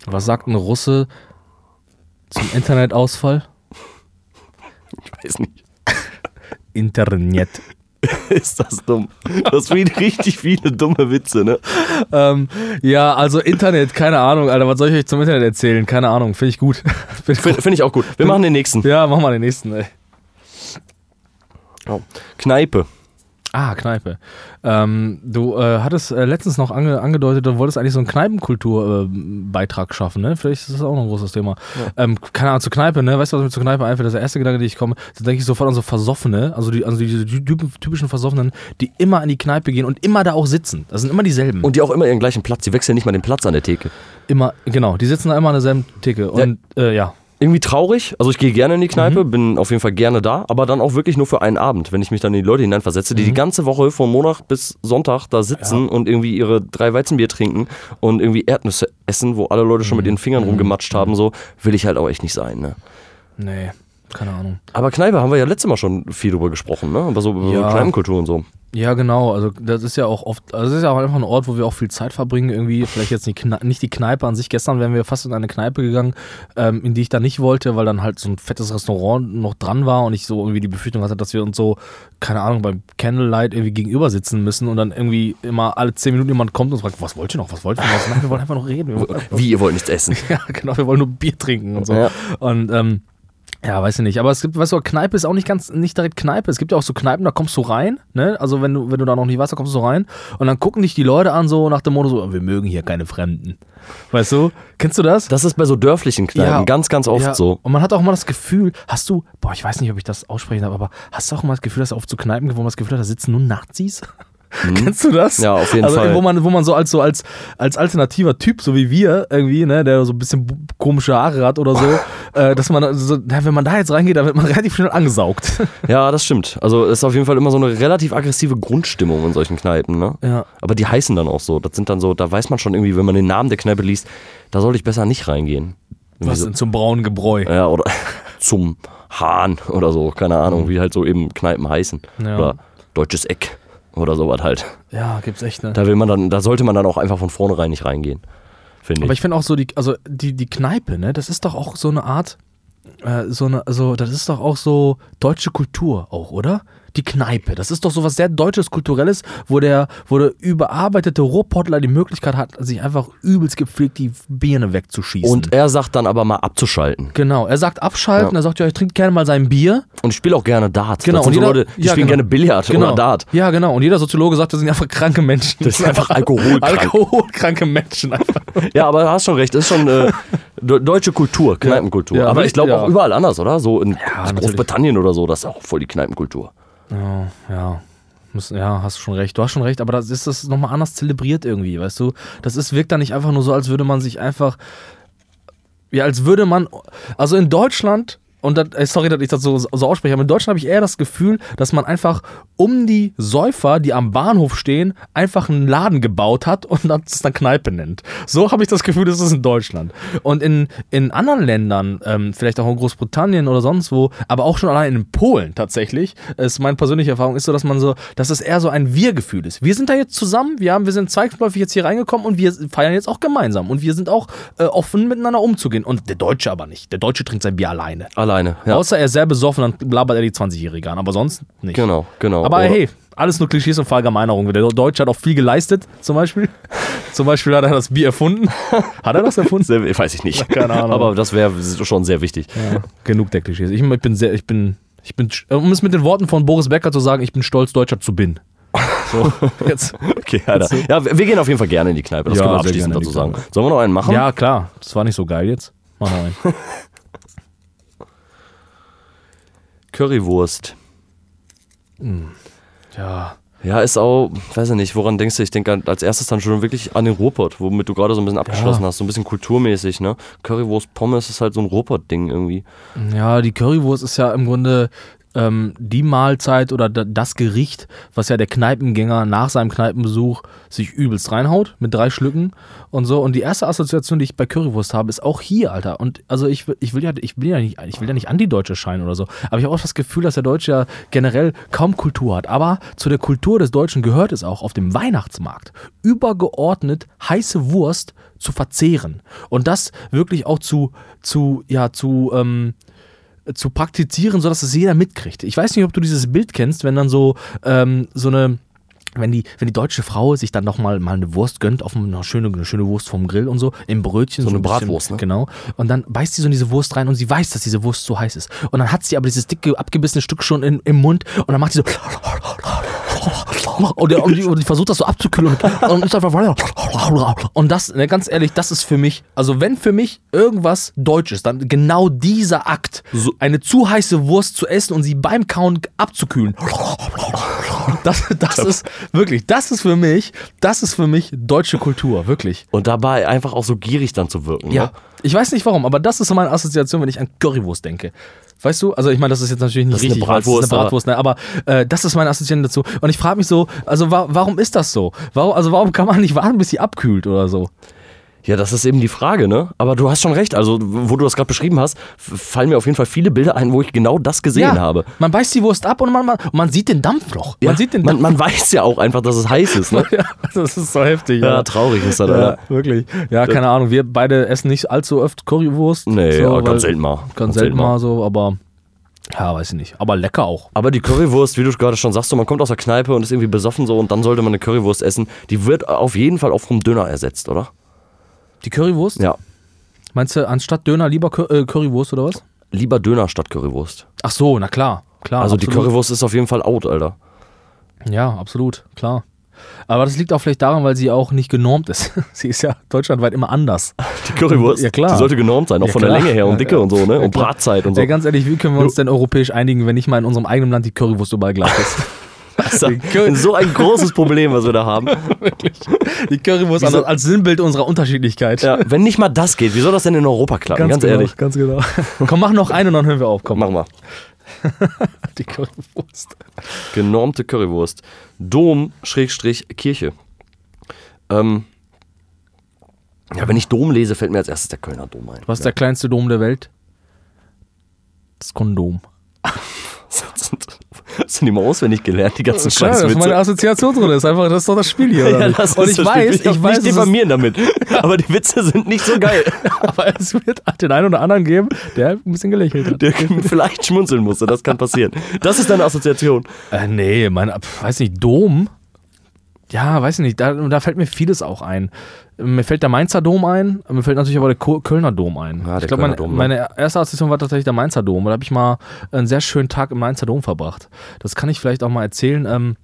Was sagt ein Russe Zum Internetausfall? Ich weiß nicht. Internet. Ist das dumm? Das sind richtig viele dumme Witze, ne? Ähm, ja, also Internet, keine Ahnung, Alter, was soll ich euch zum Internet erzählen? Keine Ahnung, finde ich gut. Finde find ich auch gut. Wir machen den nächsten. Ja, mach mal den nächsten, ey. Oh. Kneipe. Ah, Kneipe. Ähm, du äh, hattest äh, letztens noch ange angedeutet, du wolltest eigentlich so einen Kneipenkultur-Beitrag schaffen, ne? Vielleicht ist das auch noch ein großes Thema. Ähm, keine Ahnung, zur Kneipe, ne? Weißt du, was mir zur Kneipe einfällt? Das ist der erste Gedanke, den ich komme. Da denke ich sofort an so Versoffene, also, die, also diese typ- typischen Versoffenen, die immer in die Kneipe gehen und immer da auch sitzen. Das sind immer dieselben. Und die auch immer ihren gleichen Platz. Die wechseln nicht mal den Platz an der Theke. immer, genau, die sitzen da immer an derselben Theke. Und äh, ja. Irgendwie traurig. Also ich gehe gerne in die Kneipe, bin auf jeden Fall gerne da, aber dann auch wirklich nur für einen Abend, wenn ich mich dann in die Leute hineinversetze, die die ganze Woche von Montag bis Sonntag da sitzen und irgendwie ihre drei Weizenbier trinken und irgendwie Erdnüsse essen, wo alle Leute schon mit den Fingern rumgematscht haben, so will ich halt auch echt nicht sein. Ne? Nee, keine Ahnung. Aber Kneipe haben wir ja letztes Mal schon viel drüber gesprochen, ne? Aber so über Ja. Kneipenkultur und so. Ja, genau. Also das ist ja auch oft, also das ist ja auch einfach ein Ort, wo wir auch viel Zeit verbringen. Irgendwie, vielleicht jetzt nicht, die Kneipe an sich. Gestern wären wir fast in eine Kneipe gegangen, ähm, in die ich da nicht wollte, weil dann halt so ein fettes Restaurant noch dran war und ich so irgendwie die Befürchtung hatte, dass wir uns so, keine Ahnung, beim Candlelight irgendwie gegenüber sitzen müssen und dann irgendwie immer alle zehn Minuten jemand kommt und fragt, was wollt ihr noch? Was wollt ihr noch? Was? Nein, wir wollen einfach noch reden. Wie, ihr wollt nichts essen? ja, genau, wir wollen nur Bier trinken und so. Ja. Und ähm, ja, weiß ich nicht. Aber es gibt, weißt du, Kneipe ist auch nicht ganz, nicht direkt Kneipe. Es gibt ja auch so Kneipen, da kommst du rein, ne? Also wenn du, wenn du da noch nicht warst, da kommst du rein und dann gucken dich die Leute an, so nach dem Motto, so, wir mögen hier keine Fremden. Weißt du? Kennst du das? Das ist bei so dörflichen Kneipen Ja. ganz, ganz oft ja. so. Und man hat auch immer das Gefühl, hast du, boah, ich weiß nicht, ob ich das aussprechen darf, aber hast du auch immer das Gefühl, dass du oft zu Kneipen, wo man das Gefühl hat, da sitzen nur Nazis? Kennst du das? Mhm. Ja, auf jeden also, Fall. Wo man, wo man so als, so als, als alternativer Typ, so wie wir irgendwie, ne, der so ein bisschen komische Haare hat oder so, äh, dass man so, na, wenn man da jetzt reingeht, dann wird man relativ schnell angesaugt. Ja, das stimmt. Also es ist auf jeden Fall immer so eine relativ aggressive Grundstimmung in solchen Kneipen, ne? Ja. Aber die heißen dann auch so. Das sind dann so, da weiß man schon irgendwie, wenn man den Namen der Kneipe liest, da sollte ich besser nicht reingehen. Irgendwie Was so, denn zum braunen Gebräu? ja, oder zum Hahn oder so, keine Ahnung, wie halt so eben Kneipen heißen. Mhm. Ja. Oder Deutsches Eck oder sowas halt. Ja, gibt's echt, ne? Da will man dann, da sollte man dann auch einfach von vornherein nicht reingehen. Finde Aber ich. ich finde auch so, die, also die, die Kneipe, ne, das ist doch auch so eine Art, äh, so eine, also das ist doch auch so deutsche Kultur auch, oder? Die Kneipe, das ist doch so was sehr deutsches, kulturelles, wo der, wo der überarbeitete Ruhrpottler die Möglichkeit hat, sich einfach übelst gepflegt die Birne wegzuschießen. Und er sagt dann aber mal abzuschalten. genau, er sagt abschalten, Ja. er sagt ja, ich trinke gerne mal sein Bier. Und ich spiele auch gerne Dart. Genau, Das und so jeder- Leute, die ja, spielen genau. gerne Billard Genau. oder Dart. Ja, genau. Und jeder Soziologe sagt, das sind einfach kranke Menschen. Das sind einfach alkoholkrank. Alkoholkranke Menschen einfach. Ja, aber du hast schon recht, das ist schon äh, de- deutsche Kultur, Kneipenkultur. Ja, aber aber ich glaube auch überall anders, oder? So in natürlich. Großbritannien oder so, das ist auch voll die Kneipenkultur. Ja, ja. Ja, hast schon recht. Du hast schon recht, aber das ist das nochmal anders zelebriert irgendwie, weißt du? Das ist, wirkt dann nicht einfach nur so, als würde man sich einfach. Ja, als würde man. Also in Deutschland. Und das, ey, sorry, dass ich das so, so ausspreche, aber in Deutschland habe ich eher das Gefühl, dass man einfach um die Säufer, die am Bahnhof stehen, einfach einen Laden gebaut hat und das dann Kneipe nennt. So habe ich das Gefühl, das ist in Deutschland. Und in, in anderen Ländern, ähm, vielleicht auch in Großbritannien oder sonst wo, aber auch schon allein in Polen tatsächlich, ist meine persönliche Erfahrung, ist so, dass man so, dass es eher so ein Wir-Gefühl ist. Wir sind da jetzt zusammen, wir, haben, wir sind zweigläufig jetzt hier reingekommen und wir feiern jetzt auch gemeinsam und wir sind auch äh, offen miteinander umzugehen. Und der Deutsche aber nicht. Der Deutsche trinkt sein Bier alleine. Alleine, ja. Außer er ist sehr besoffen, dann labert er die 20-Jährige an, aber sonst nicht. Genau, genau. Aber Oder- hey, alles nur Klischees und Verallgemeinerungen. Der Deutsche hat auch viel geleistet, zum Beispiel. zum Beispiel hat er das Bier erfunden. hat er das erfunden? Sehr, weiß ich nicht. Keine Ahnung. Aber das wäre schon sehr wichtig. Ja, genug der Klischees. Ich, ich bin sehr, ich bin, ich bin, um es mit den Worten von Boris Becker zu sagen, ich bin stolz, Deutscher zu bin. So, jetzt. Okay, Alter. Ja, wir wir gehen auf jeden Fall gerne in die Kneipe. Das Ja, können wir abschließend dazu sagen. Sollen wir noch einen machen? Ja, klar. Das war nicht so geil jetzt. Mach noch einen. Currywurst. Ja. Ja, ist auch, weiß ich nicht, woran denkst du? Ich denke als erstes dann schon wirklich an den Ruhrpott, womit du gerade so ein bisschen abgeschlossen Ja. hast, so ein bisschen kulturmäßig, ne? Currywurst, Pommes ist halt so ein Ruhrpott-Ding irgendwie. Ja, die Currywurst ist ja im Grunde ähm, die Mahlzeit oder da- das Gericht, was ja der Kneipengänger nach seinem Kneipenbesuch sich übelst reinhaut mit drei Schlücken und so. Und die erste Assoziation, die ich bei Currywurst habe, ist auch hier, Alter. Und also ich, will- ich will ja, ich will ja nicht, ich will ja nicht Antideutsche scheinen oder so. Aber ich habe auch das Gefühl, dass der Deutsche ja generell kaum Kultur hat. Aber zu der Kultur des Deutschen gehört es auch, auf dem Weihnachtsmarkt übergeordnet heiße Wurst zu verzehren. Und das wirklich auch zu, zu, ja, zu, ähm, zu praktizieren, sodass es jeder mitkriegt. Ich weiß nicht, ob du dieses Bild kennst, wenn dann so, ähm, so eine, wenn die, wenn die deutsche Frau sich dann noch mal, mal eine Wurst gönnt, auf eine schöne, eine schöne Wurst vom Grill und so, im Brötchen. So eine ein bisschen- Bratwurst, ne? Genau. Und dann beißt sie so in diese Wurst rein und sie weiß, dass diese Wurst so heiß ist. Und dann hat sie aber dieses dicke, abgebissene Stück schon in, im Mund und dann macht sie so. Und, der, und, die, und die versucht das so abzukühlen und, und ist einfach und das, ne, ganz ehrlich, das ist für mich, also wenn für mich irgendwas Deutsch ist, dann genau dieser Akt, eine zu heiße Wurst zu essen und sie beim Kauen abzukühlen. Das, das ist wirklich, das ist für mich, das ist für mich deutsche Kultur, wirklich. Und dabei einfach auch so gierig dann zu wirken. Ja. Ne? Ich weiß nicht warum, aber das ist so meine Assoziation, wenn ich an Currywurst denke. Weißt du, also ich meine, das ist jetzt natürlich nicht Das ist eine richtig, weil es Bratwurst, ist eine Bratwurst, ne? aber äh, das ist meine Assoziation dazu. Und ich frage mich so, also wa warum ist das so? Warum, also warum kann man nicht warten, bis sie abkühlt oder so? Ja, das ist eben die Frage, ne? Aber du hast schon recht. Also, wo du das gerade beschrieben hast, fallen mir auf jeden Fall viele Bilder ein, wo ich genau das gesehen habe. Man beißt die Wurst ab und man, man, man sieht den Dampf noch. Man Ja, sieht den man, Dampf. man weiß ja auch einfach, dass es heiß ist, ne? ja, das ist so heftig. Ja, traurig ist das, Ja, Alter. wirklich. Ja, keine Ahnung. Wir beide essen nicht allzu oft Currywurst. Nee, so, ja, ganz selten mal. Ganz selten mal so, aber ja, weiß ich nicht. Aber lecker auch. Aber die Currywurst, wie du gerade schon sagst, so, man kommt aus der Kneipe und ist irgendwie besoffen so und dann sollte man eine Currywurst essen. Die wird auf jeden Fall auch vom Döner ersetzt, oder? Die Currywurst? Ja. Meinst du anstatt Döner lieber äh, Currywurst oder was? Lieber Döner statt Currywurst. Ach so, na klar. klar Also die absolut. Currywurst ist auf jeden Fall out, Alter. Ja, absolut, klar. Aber das liegt auch vielleicht daran, weil sie auch nicht genormt ist. sie ist ja deutschlandweit immer anders. Die Currywurst, Ja, klar. die sollte genormt sein, auch Ja, von klar. der Länge her und Dicke Ja, und so, ne? ja, Und klar. Bratzeit und so. Ja, ganz ehrlich, wie können wir uns denn europäisch einigen, wenn nicht mal in unserem eigenen Land die Currywurst überall gleich ist? Ist so ein großes Problem, was wir da haben. Die Currywurst Wieso- als, als Sinnbild unserer Unterschiedlichkeit. Ja, wenn nicht mal das geht, wie soll das denn in Europa klappen? Ganz, genau, ehrlich. Ganz genau. Komm, mach noch eine und dann hören wir auf. Komm, Mach mal. die Currywurst. Genormte Currywurst. Dom, Schrägstrich, Kirche. Ähm, ja, wenn ich Dom lese, fällt mir als erstes der Kölner Dom ein. Was ist der kleinste Dom der Welt? Das Kondom. Das sind, mal auswendig gelernt, die ganzen Klar, das ist meine Scheißwitze. Assoziation drin. Das ist einfach, das ist doch das Spiel hier. oder Ja, das und ist ich das weiß, Spiel. ich weiß, nicht diffamieren damit. Aber die Witze sind nicht so geil. aber es wird den einen oder anderen geben, der ein bisschen gelächelt hat. Der vielleicht schmunzeln musste, das kann passieren. Das ist deine Assoziation. Äh, nee, mein, weiß nicht, Dom? Ja, weiß nicht, da, da fällt mir vieles auch ein. Mir fällt der Mainzer Dom ein, mir fällt natürlich aber der Ko- Kölner Dom ein. Ja, ich glaube, Dom, ne? meine erste Assoziation war tatsächlich der Mainzer Dom. Da habe ich mal einen sehr schönen Tag im Mainzer Dom verbracht. Das kann ich vielleicht auch mal erzählen. Ähm,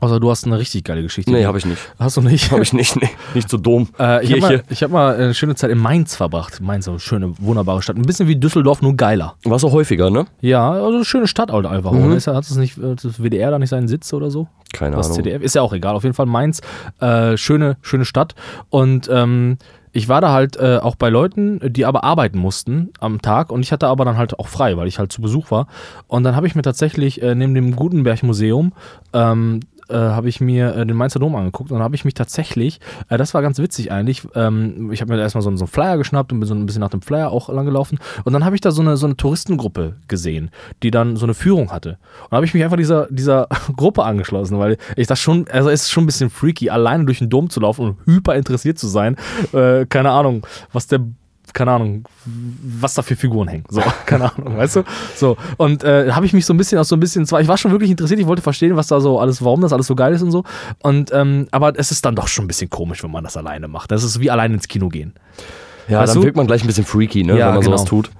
außer du hast eine richtig geile Geschichte. Nee, habe ich nicht. Hast du nicht? Habe ich nicht. Nee, nicht so Dom. Äh, ich habe mal, ich hab mal eine schöne Zeit in Mainz verbracht. Mainz, so eine schöne, wunderbare Stadt. Ein bisschen wie Düsseldorf, nur geiler. War so häufiger, ne? Ja, also eine schöne Stadt halt einfach. Mhm. Ist, hat das nicht das WDR da nicht seinen Sitz oder so? Keine Was Ahnung. CDF? Ist ja auch egal. Auf jeden Fall Mainz, äh, schöne, schöne Stadt. Und ähm, ich war da halt äh, auch bei Leuten, die aber arbeiten mussten am Tag und ich hatte aber dann halt auch frei, weil ich halt zu Besuch war. Und dann habe ich mir tatsächlich äh, neben dem Gutenberg-Museum ähm, äh, habe ich mir äh, den Mainzer Dom angeguckt und habe ich mich tatsächlich, äh, das war ganz witzig eigentlich, ähm, ich habe mir erstmal so, einen- so einen Flyer geschnappt und bin so ein bisschen nach dem Flyer auch langgelaufen und dann habe ich da so eine, so eine Touristengruppe gesehen, die dann so eine Führung hatte. Und habe ich mich einfach dieser, dieser Gruppe angeschlossen, weil ich das schon, also es ist schon ein bisschen freaky, alleine durch den Dom zu laufen und hyper interessiert zu sein. Äh, keine Ahnung, was der keine Ahnung, was da für Figuren hängen. So, keine Ahnung, weißt du? So, und äh, habe ich mich so ein bisschen auch so ein bisschen, zwar, ich war schon wirklich interessiert, ich wollte verstehen, was da so alles, warum das alles so geil ist und so. Und, ähm, aber es ist dann doch schon ein bisschen komisch, wenn man das alleine macht. Das ist wie alleine ins Kino gehen. Ja, Weißt dann du? wirkt man gleich ein bisschen freaky, ne? Ja, wenn man genau. sowas tut.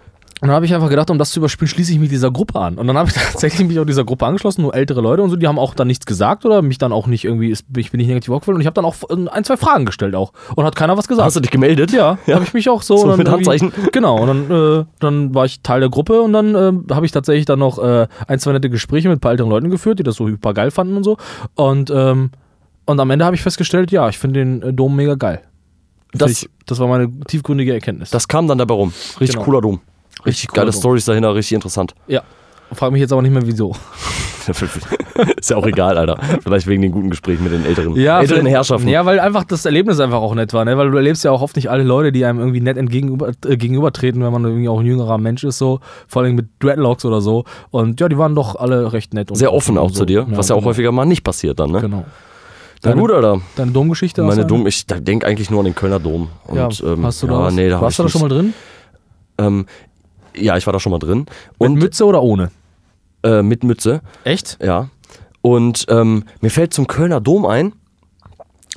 Und dann habe ich einfach gedacht, um das zu überspielen, schließe ich mich dieser Gruppe an. Und dann habe ich tatsächlich mich auch dieser Gruppe angeschlossen, nur ältere Leute und so, die haben auch dann nichts gesagt oder mich dann auch nicht irgendwie, ich bin nicht negativ aufgefallen und ich habe dann auch ein, zwei Fragen gestellt auch. Und hat keiner was gesagt. Hast du dich gemeldet? Ja, habe ich mich auch so. So mit Handzeichen? Genau, und dann, äh, dann war ich Teil der Gruppe und dann äh, habe ich tatsächlich dann noch äh, ein, zwei nette Gespräche mit ein paar älteren Leuten geführt, die das so hyper geil fanden und so. Und, ähm, und am Ende habe ich festgestellt, ja, ich finde den äh, Dom mega geil. Das- ich, das war meine tiefgründige Erkenntnis. Das kam dann dabei rum. Richtig Genau. cooler Dom. Richtig, geile. Stories dahinter, richtig interessant. ja. Frag mich jetzt aber nicht mehr, wieso. ist ja auch egal, Alter. Vielleicht wegen den guten Gesprächen mit den älteren, Ja, älteren Herrschaften. Ja, weil einfach das Erlebnis einfach auch nett war, ne? Weil du erlebst ja auch oft nicht alle Leute, die einem irgendwie nett entgegenüber, äh, gegenübertreten, wenn man irgendwie auch ein jüngerer Mensch ist, so. Vor allem mit Dreadlocks oder so. Und ja, die waren doch alle recht nett. Sehr offen auch so. zu dir, was ja auch genau. häufiger mal nicht passiert dann, ne? Genau. Na Deine- gut, Alter. Deine Domgeschichte? Meine Dom, ich denke eigentlich nur an den Kölner Dom. Und, Ja, ähm, hast du da ja, was? Nee, da Warst du da schon mal drin? Ähm, ja, ich war da schon mal drin. Mit Und Mütze oder ohne? äh, mit Mütze, Echt? ja. Und ähm, mir fällt zum Kölner Dom ein,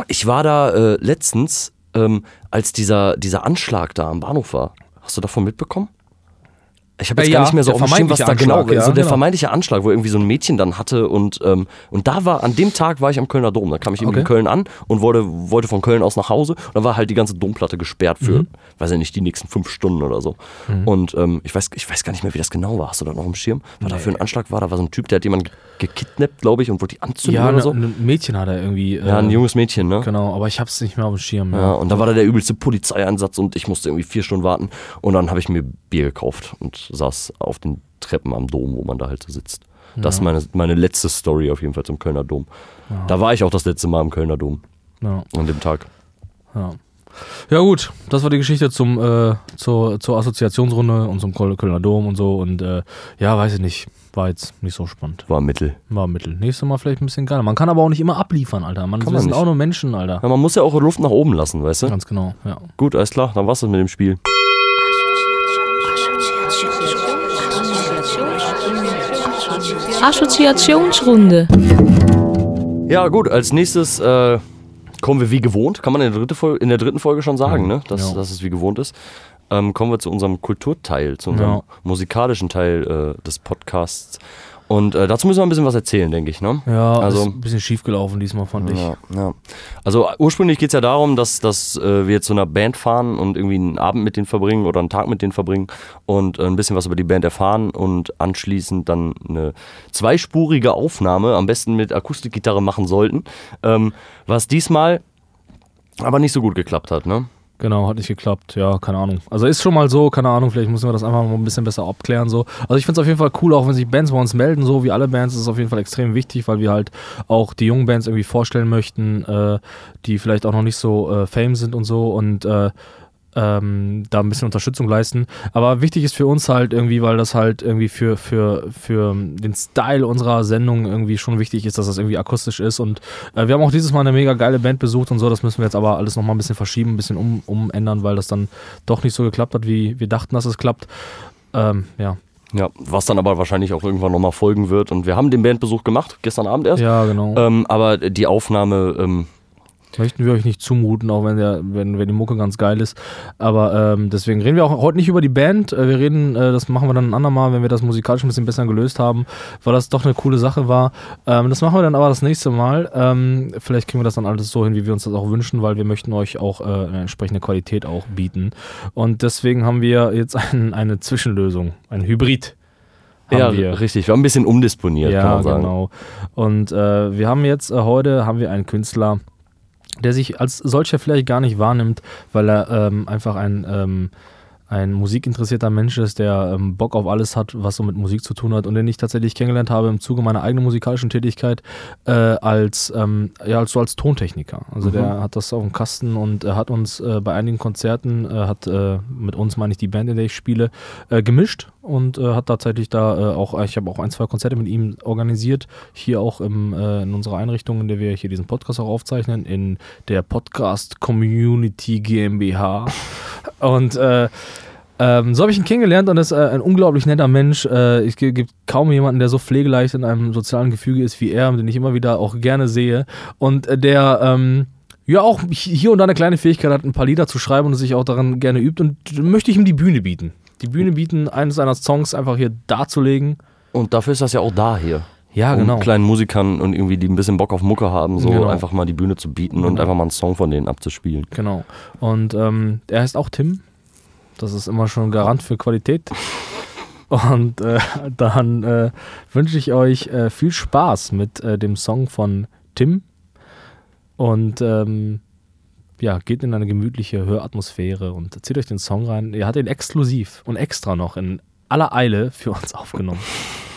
ich war da äh, letztens, ähm, als dieser, dieser Anschlag da am Bahnhof war. Hast du davon mitbekommen? Ich habe jetzt Äh, gar ja, nicht mehr so auf dem Schirm, was da genau Anschlag, ja, so der genau. vermeintliche Anschlag, wo irgendwie so ein Mädchen dann hatte und ähm, und da war an dem Tag war ich am Kölner Dom. Da kam ich eben Okay. in Köln an und wollte, wollte von Köln aus nach Hause und dann war halt die ganze Domplatte gesperrt für, Mhm. weiß ich nicht, die nächsten fünf Stunden oder so. Und ähm, ich weiß, ich weiß gar nicht mehr, wie das genau war. Hast du da noch im Schirm? Was da für ein Anschlag war? Da war so ein Typ, der hat jemanden gekidnappt, glaube ich, und wollte die anzünden Ja, oder ne, so. ein Mädchen hat er irgendwie. Äh, Ja, ein junges Mädchen, ne? Genau, aber ich hab's nicht mehr auf dem Schirm. Ja, und da war da der übelste Polizeieinsatz und ich musste irgendwie vier Stunden warten. Und dann habe ich mir Bier gekauft und saß auf den Treppen am Dom, wo man da halt so sitzt. Das ist meine, meine letzte Story auf jeden Fall zum Kölner Dom. Da war ich auch das letzte Mal im Kölner Dom Ja, an dem Tag. ja. ja gut, das war die Geschichte zum, äh, zur, zur Assoziationsrunde und zum Köl- Kölner Dom und so. Und äh, ja, weiß ich nicht. War jetzt nicht so spannend. War Mittel. War Mittel. Nächstes Mal vielleicht ein bisschen geiler. Man kann aber auch nicht immer abliefern, Alter. Man, Kann man sind nicht. auch nur Menschen, Alter. Ja, man muss ja auch Luft nach oben lassen, weißt du? Ganz genau, ja. Gut, alles klar, dann war's das mit dem Spiel. Assoziationsrunde. Ja, gut, als nächstes äh, kommen wir wie gewohnt, kann man in der, dritte Folge, in der dritten Folge schon sagen, ne? dass, Ja. dass es wie gewohnt ist. Ähm, kommen wir zu unserem Kulturteil, zu unserem Ja. musikalischen Teil äh, des Podcasts. Und äh, dazu müssen wir ein bisschen was erzählen, denke ich. Ne? Ja, Also- ein bisschen schief gelaufen diesmal, fand ich. Ja, ja. Also äh, ursprünglich geht es ja darum, dass, dass äh, wir jetzt zu einer Band fahren und irgendwie einen Abend mit denen verbringen oder einen Tag mit denen verbringen und äh, ein bisschen was über die Band erfahren und anschließend dann eine zweispurige Aufnahme, am besten mit Akustikgitarre machen sollten. Ähm, was diesmal aber nicht so gut geklappt hat, ne? Genau, hat nicht geklappt. Ja, keine Ahnung. Also ist schon mal so, keine Ahnung, vielleicht müssen wir das einfach mal ein bisschen besser abklären. So. Also ich finde es auf jeden Fall cool, auch wenn sich Bands bei uns melden, so wie alle Bands, ist es auf jeden Fall extrem wichtig, weil wir halt auch die jungen Bands irgendwie vorstellen möchten, äh, die vielleicht auch noch nicht so äh, fame sind und so und äh, ähm, da ein bisschen Unterstützung leisten. Aber wichtig ist für uns halt irgendwie, weil das halt irgendwie für, für, für den Style unserer Sendung irgendwie schon wichtig ist, dass das irgendwie akustisch ist. Und äh, wir haben auch dieses Mal eine mega geile Band besucht und so. Das müssen wir jetzt aber alles nochmal ein bisschen verschieben, ein bisschen um, umändern, weil das dann doch nicht so geklappt hat, wie wir dachten, dass es klappt. Ähm, ja. Ja, was dann aber wahrscheinlich auch irgendwann nochmal folgen wird. Und wir haben den Bandbesuch gemacht, gestern Abend erst. ja, genau. Ähm, aber die Aufnahme, ähm, Möchten wir euch nicht zumuten, auch wenn, der, wenn, wenn die Mucke ganz geil ist. Aber ähm, deswegen reden wir auch heute nicht über die Band. Äh, Wir reden, äh, das machen wir dann ein andermal, wenn wir das musikalisch ein bisschen besser gelöst haben, weil das doch eine coole Sache war. Ähm, das machen wir dann aber das nächste Mal. Ähm, vielleicht kriegen wir das dann alles so hin, wie wir uns das auch wünschen, weil wir möchten euch auch äh, eine entsprechende Qualität auch bieten. Und deswegen haben wir jetzt ein, eine Zwischenlösung, ein Hybrid. Haben ja, wir. richtig, wir haben ein bisschen umdisponiert, kann Ja, man sagen. genau. Und äh, wir haben jetzt, äh, heute haben wir einen Künstler, der sich als solcher vielleicht gar nicht wahrnimmt, weil er ähm, einfach ein, ähm, ein musikinteressierter Mensch ist, der ähm, Bock auf alles hat, was so mit Musik zu tun hat und den ich tatsächlich kennengelernt habe im Zuge meiner eigenen musikalischen Tätigkeit äh, als, ähm, ja, als, so als Tontechniker. Also der hat das auf dem Kasten und er hat uns äh, bei einigen Konzerten, äh, hat äh, mit uns, meine ich, die Band, in der ich spiele, äh, gemischt und äh, hat tatsächlich da äh, auch, ich habe auch ein, zwei Konzerte mit ihm organisiert, hier auch im, äh, in unserer Einrichtung, in der wir hier diesen Podcast auch aufzeichnen, in der Podcast Community GmbH. Und äh, ähm, so habe ich ihn kennengelernt und ist äh, ein unglaublich netter Mensch. Äh, es gi- gibt kaum jemanden, der so pflegeleicht in einem sozialen Gefüge ist wie er, den ich immer wieder auch gerne sehe. Und äh, der ähm, ja auch hi- hier und da eine kleine Fähigkeit hat, ein paar Lieder zu schreiben und sich auch daran gerne übt. Und möchte ich ihm die Bühne bieten. Die Bühne bieten, eines seiner Songs einfach hier darzulegen. Und dafür ist das ja auch da hier. Ja, um genau. kleinen Musikern und irgendwie, die ein bisschen Bock auf Mucke haben, so Genau. einfach mal die Bühne zu bieten und Genau. einfach mal einen Song von denen abzuspielen. Genau. Und ähm, er heißt auch Tim. Das ist immer schon ein Garant für Qualität. Und äh, dann äh, wünsche ich euch äh, viel Spaß mit äh, dem Song von Tim. Und ähm, ja, geht in eine gemütliche Höratmosphäre und zieht euch den Song rein. Er hat ihn exklusiv und extra noch in aller Eile für uns aufgenommen.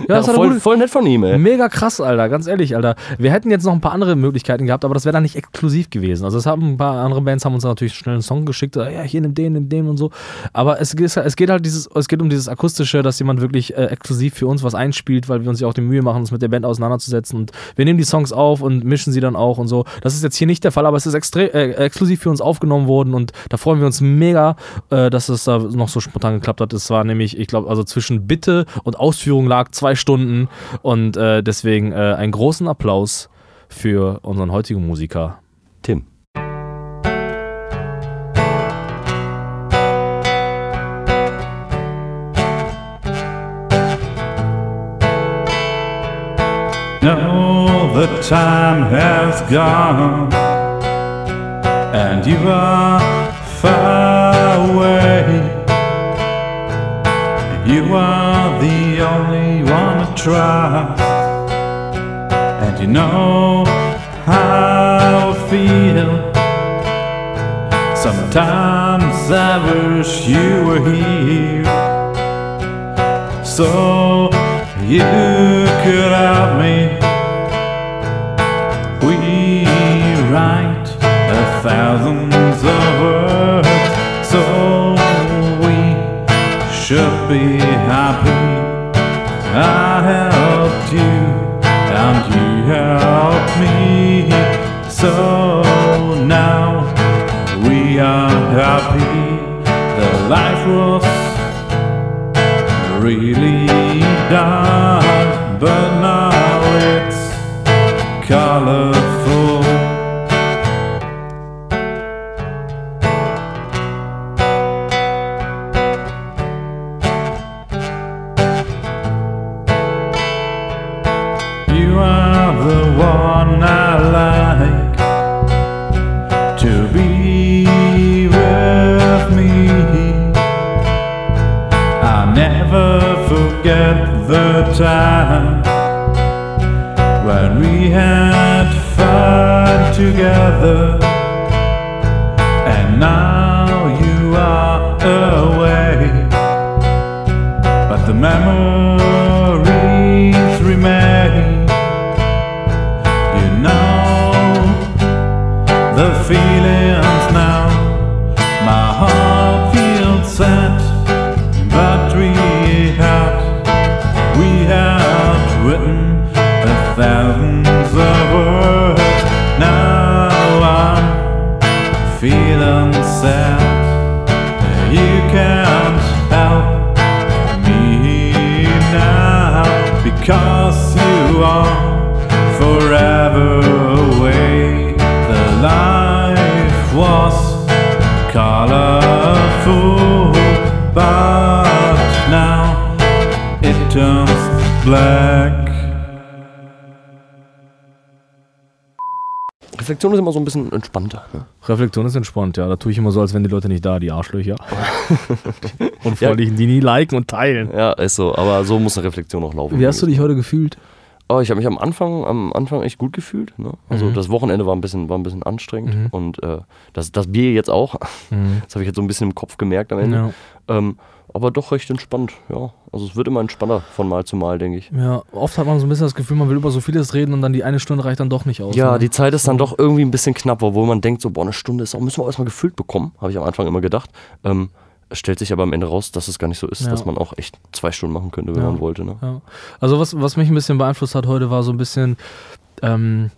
Ja, das er voll, voll nett von ihm, ey. Mega krass, Alter, ganz ehrlich, Alter. Wir hätten jetzt noch ein paar andere Möglichkeiten gehabt, aber das wäre dann nicht exklusiv gewesen. Also es haben ein paar andere Bands haben uns natürlich schnell einen Song geschickt, ja, hier nimm den, nimm den und so. Aber es, geht- es geht halt dieses, es geht um dieses akustische, dass jemand wirklich äh, exklusiv für uns was einspielt, weil wir uns ja auch die Mühe machen, uns mit der Band auseinanderzusetzen und wir nehmen die Songs auf und mischen sie dann auch und so. Das ist jetzt hier nicht der Fall, aber es ist extre äh, exklusiv für uns aufgenommen worden und da freuen wir uns mega, äh, dass es da noch so spontan geklappt hat. Es war nämlich, ich glaube, also zwischen Bitte und Ausführung lag zwei Stunden und äh, deswegen äh, einen großen Applaus für unseren heutigen Musiker. Tim. No, the time has gone, and you are far away. You are trust, and you know how I feel. Sometimes I wish you were here so you could help me. We write a thousands of words, so we should be happy. I helped you, and you helped me. So now we are happy. The life was really ist immer so ein bisschen entspannter. Ne? Reflexion ist entspannt, ja. Da tue ich immer so, als wären die Leute nicht da, die Arschlöcher. Unfreundlichen, die nie liken und teilen. Ja, ist so. Aber so muss eine Reflexion auch laufen. Wie hast du dich heute gefühlt? Oh, ich habe mich am Anfang, am Anfang echt gut gefühlt. Ne? Also Mhm. das Wochenende war ein bisschen, war ein bisschen anstrengend und äh, das, das Bier jetzt auch. Das habe ich jetzt so ein bisschen im Kopf gemerkt am Ende. Ja. Ähm, aber doch recht entspannt, ja. Also es wird immer entspannter von Mal zu Mal, denke ich. Ja, oft hat man so ein bisschen das Gefühl, man will über so vieles reden und dann die eine Stunde reicht dann doch nicht aus. Ja, ne? die Zeit ist dann doch irgendwie ein bisschen knapp, obwohl man denkt, so, boah, eine Stunde ist auch, müssen wir erstmal gefüllt bekommen, habe ich am Anfang immer gedacht. Ähm, es stellt sich aber am Ende raus, dass es gar nicht so ist, Ja. dass man auch echt zwei Stunden machen könnte, wenn Ja. man wollte. Ne? Ja. Also was, was mich ein bisschen beeinflusst hat heute, war so ein bisschen, ähm,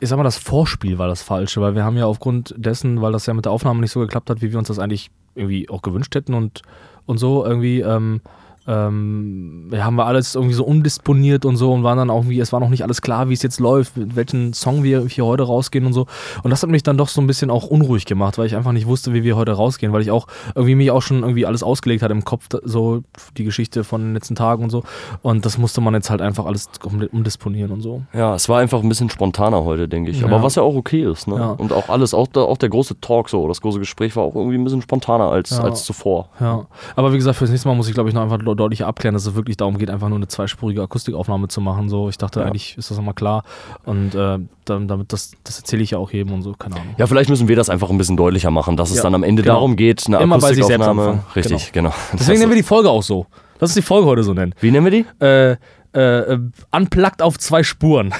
ich sag mal, das Vorspiel war das Falsche, weil wir haben ja aufgrund dessen, weil das ja mit der Aufnahme nicht so geklappt hat, wie wir uns das eigentlich irgendwie auch gewünscht hätten und, und so irgendwie, ähm, ähm, ja, haben wir alles irgendwie so umdisponiert und so und waren dann auch irgendwie, es war noch nicht alles klar, wie es jetzt läuft, mit welchen Song wir hier heute rausgehen und so. Und das hat mich dann doch so ein bisschen auch unruhig gemacht, weil ich einfach nicht wusste, wie wir heute rausgehen, weil ich auch irgendwie mich auch schon irgendwie alles ausgelegt hatte im Kopf, so die Geschichte von den letzten Tagen und so. Und das musste man jetzt halt einfach alles komplett umdisponieren und so. Ja, es war einfach ein bisschen spontaner heute, denke ich. Ja. Aber was ja auch okay ist. Ne? Ja. Und auch alles, auch der, auch der große Talk so, das große Gespräch war auch irgendwie ein bisschen spontaner als, Ja. als zuvor. Ja, aber wie gesagt, fürs nächste Mal muss ich, glaube ich, noch einfach deutlicher abklären, dass es wirklich darum geht, einfach nur eine zweispurige Akustikaufnahme zu machen. So, ich dachte, Ja. eigentlich ist das nochmal klar. Und äh, dann, damit das, das erzähle ich ja auch jedem und so, keine Ahnung. Ja, vielleicht müssen wir das einfach ein bisschen deutlicher machen, dass es Ja, dann am Ende genau. darum geht, eine Immer bei sich selbst Akustikaufnahme. Richtig, genau. Deswegen nennen wir die Folge auch so. Lass uns die Folge heute so nennen. Wie nennen wir die? Äh, äh, äh, unplugged auf zwei Spuren.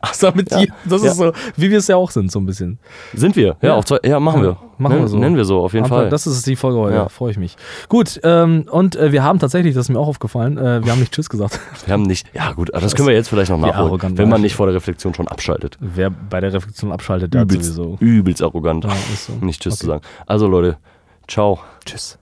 Also damit die, das ist so, wie wir es ja auch sind, so ein bisschen. Sind wir? Ja, Ja. auf zwei, ja machen Ja, wir. machen wir Nennen- so. Nennen wir so, auf jeden Unplugged, Fall. Das ist die Folge heute, Ja. freue ich mich. Gut, ähm, und äh, wir haben tatsächlich, das ist mir auch aufgefallen, äh, wir haben nicht Tschüss gesagt. Wir haben nicht, ja gut, aber das können wir jetzt vielleicht noch nachholen, wenn man ich. nicht vor der Reflexion schon abschaltet. Wer bei der Reflexion abschaltet, der Übelst, sowieso. übelst arrogant. Ja, so. Nicht Tschüss Okay. zu sagen. Also Leute, ciao. Tschüss.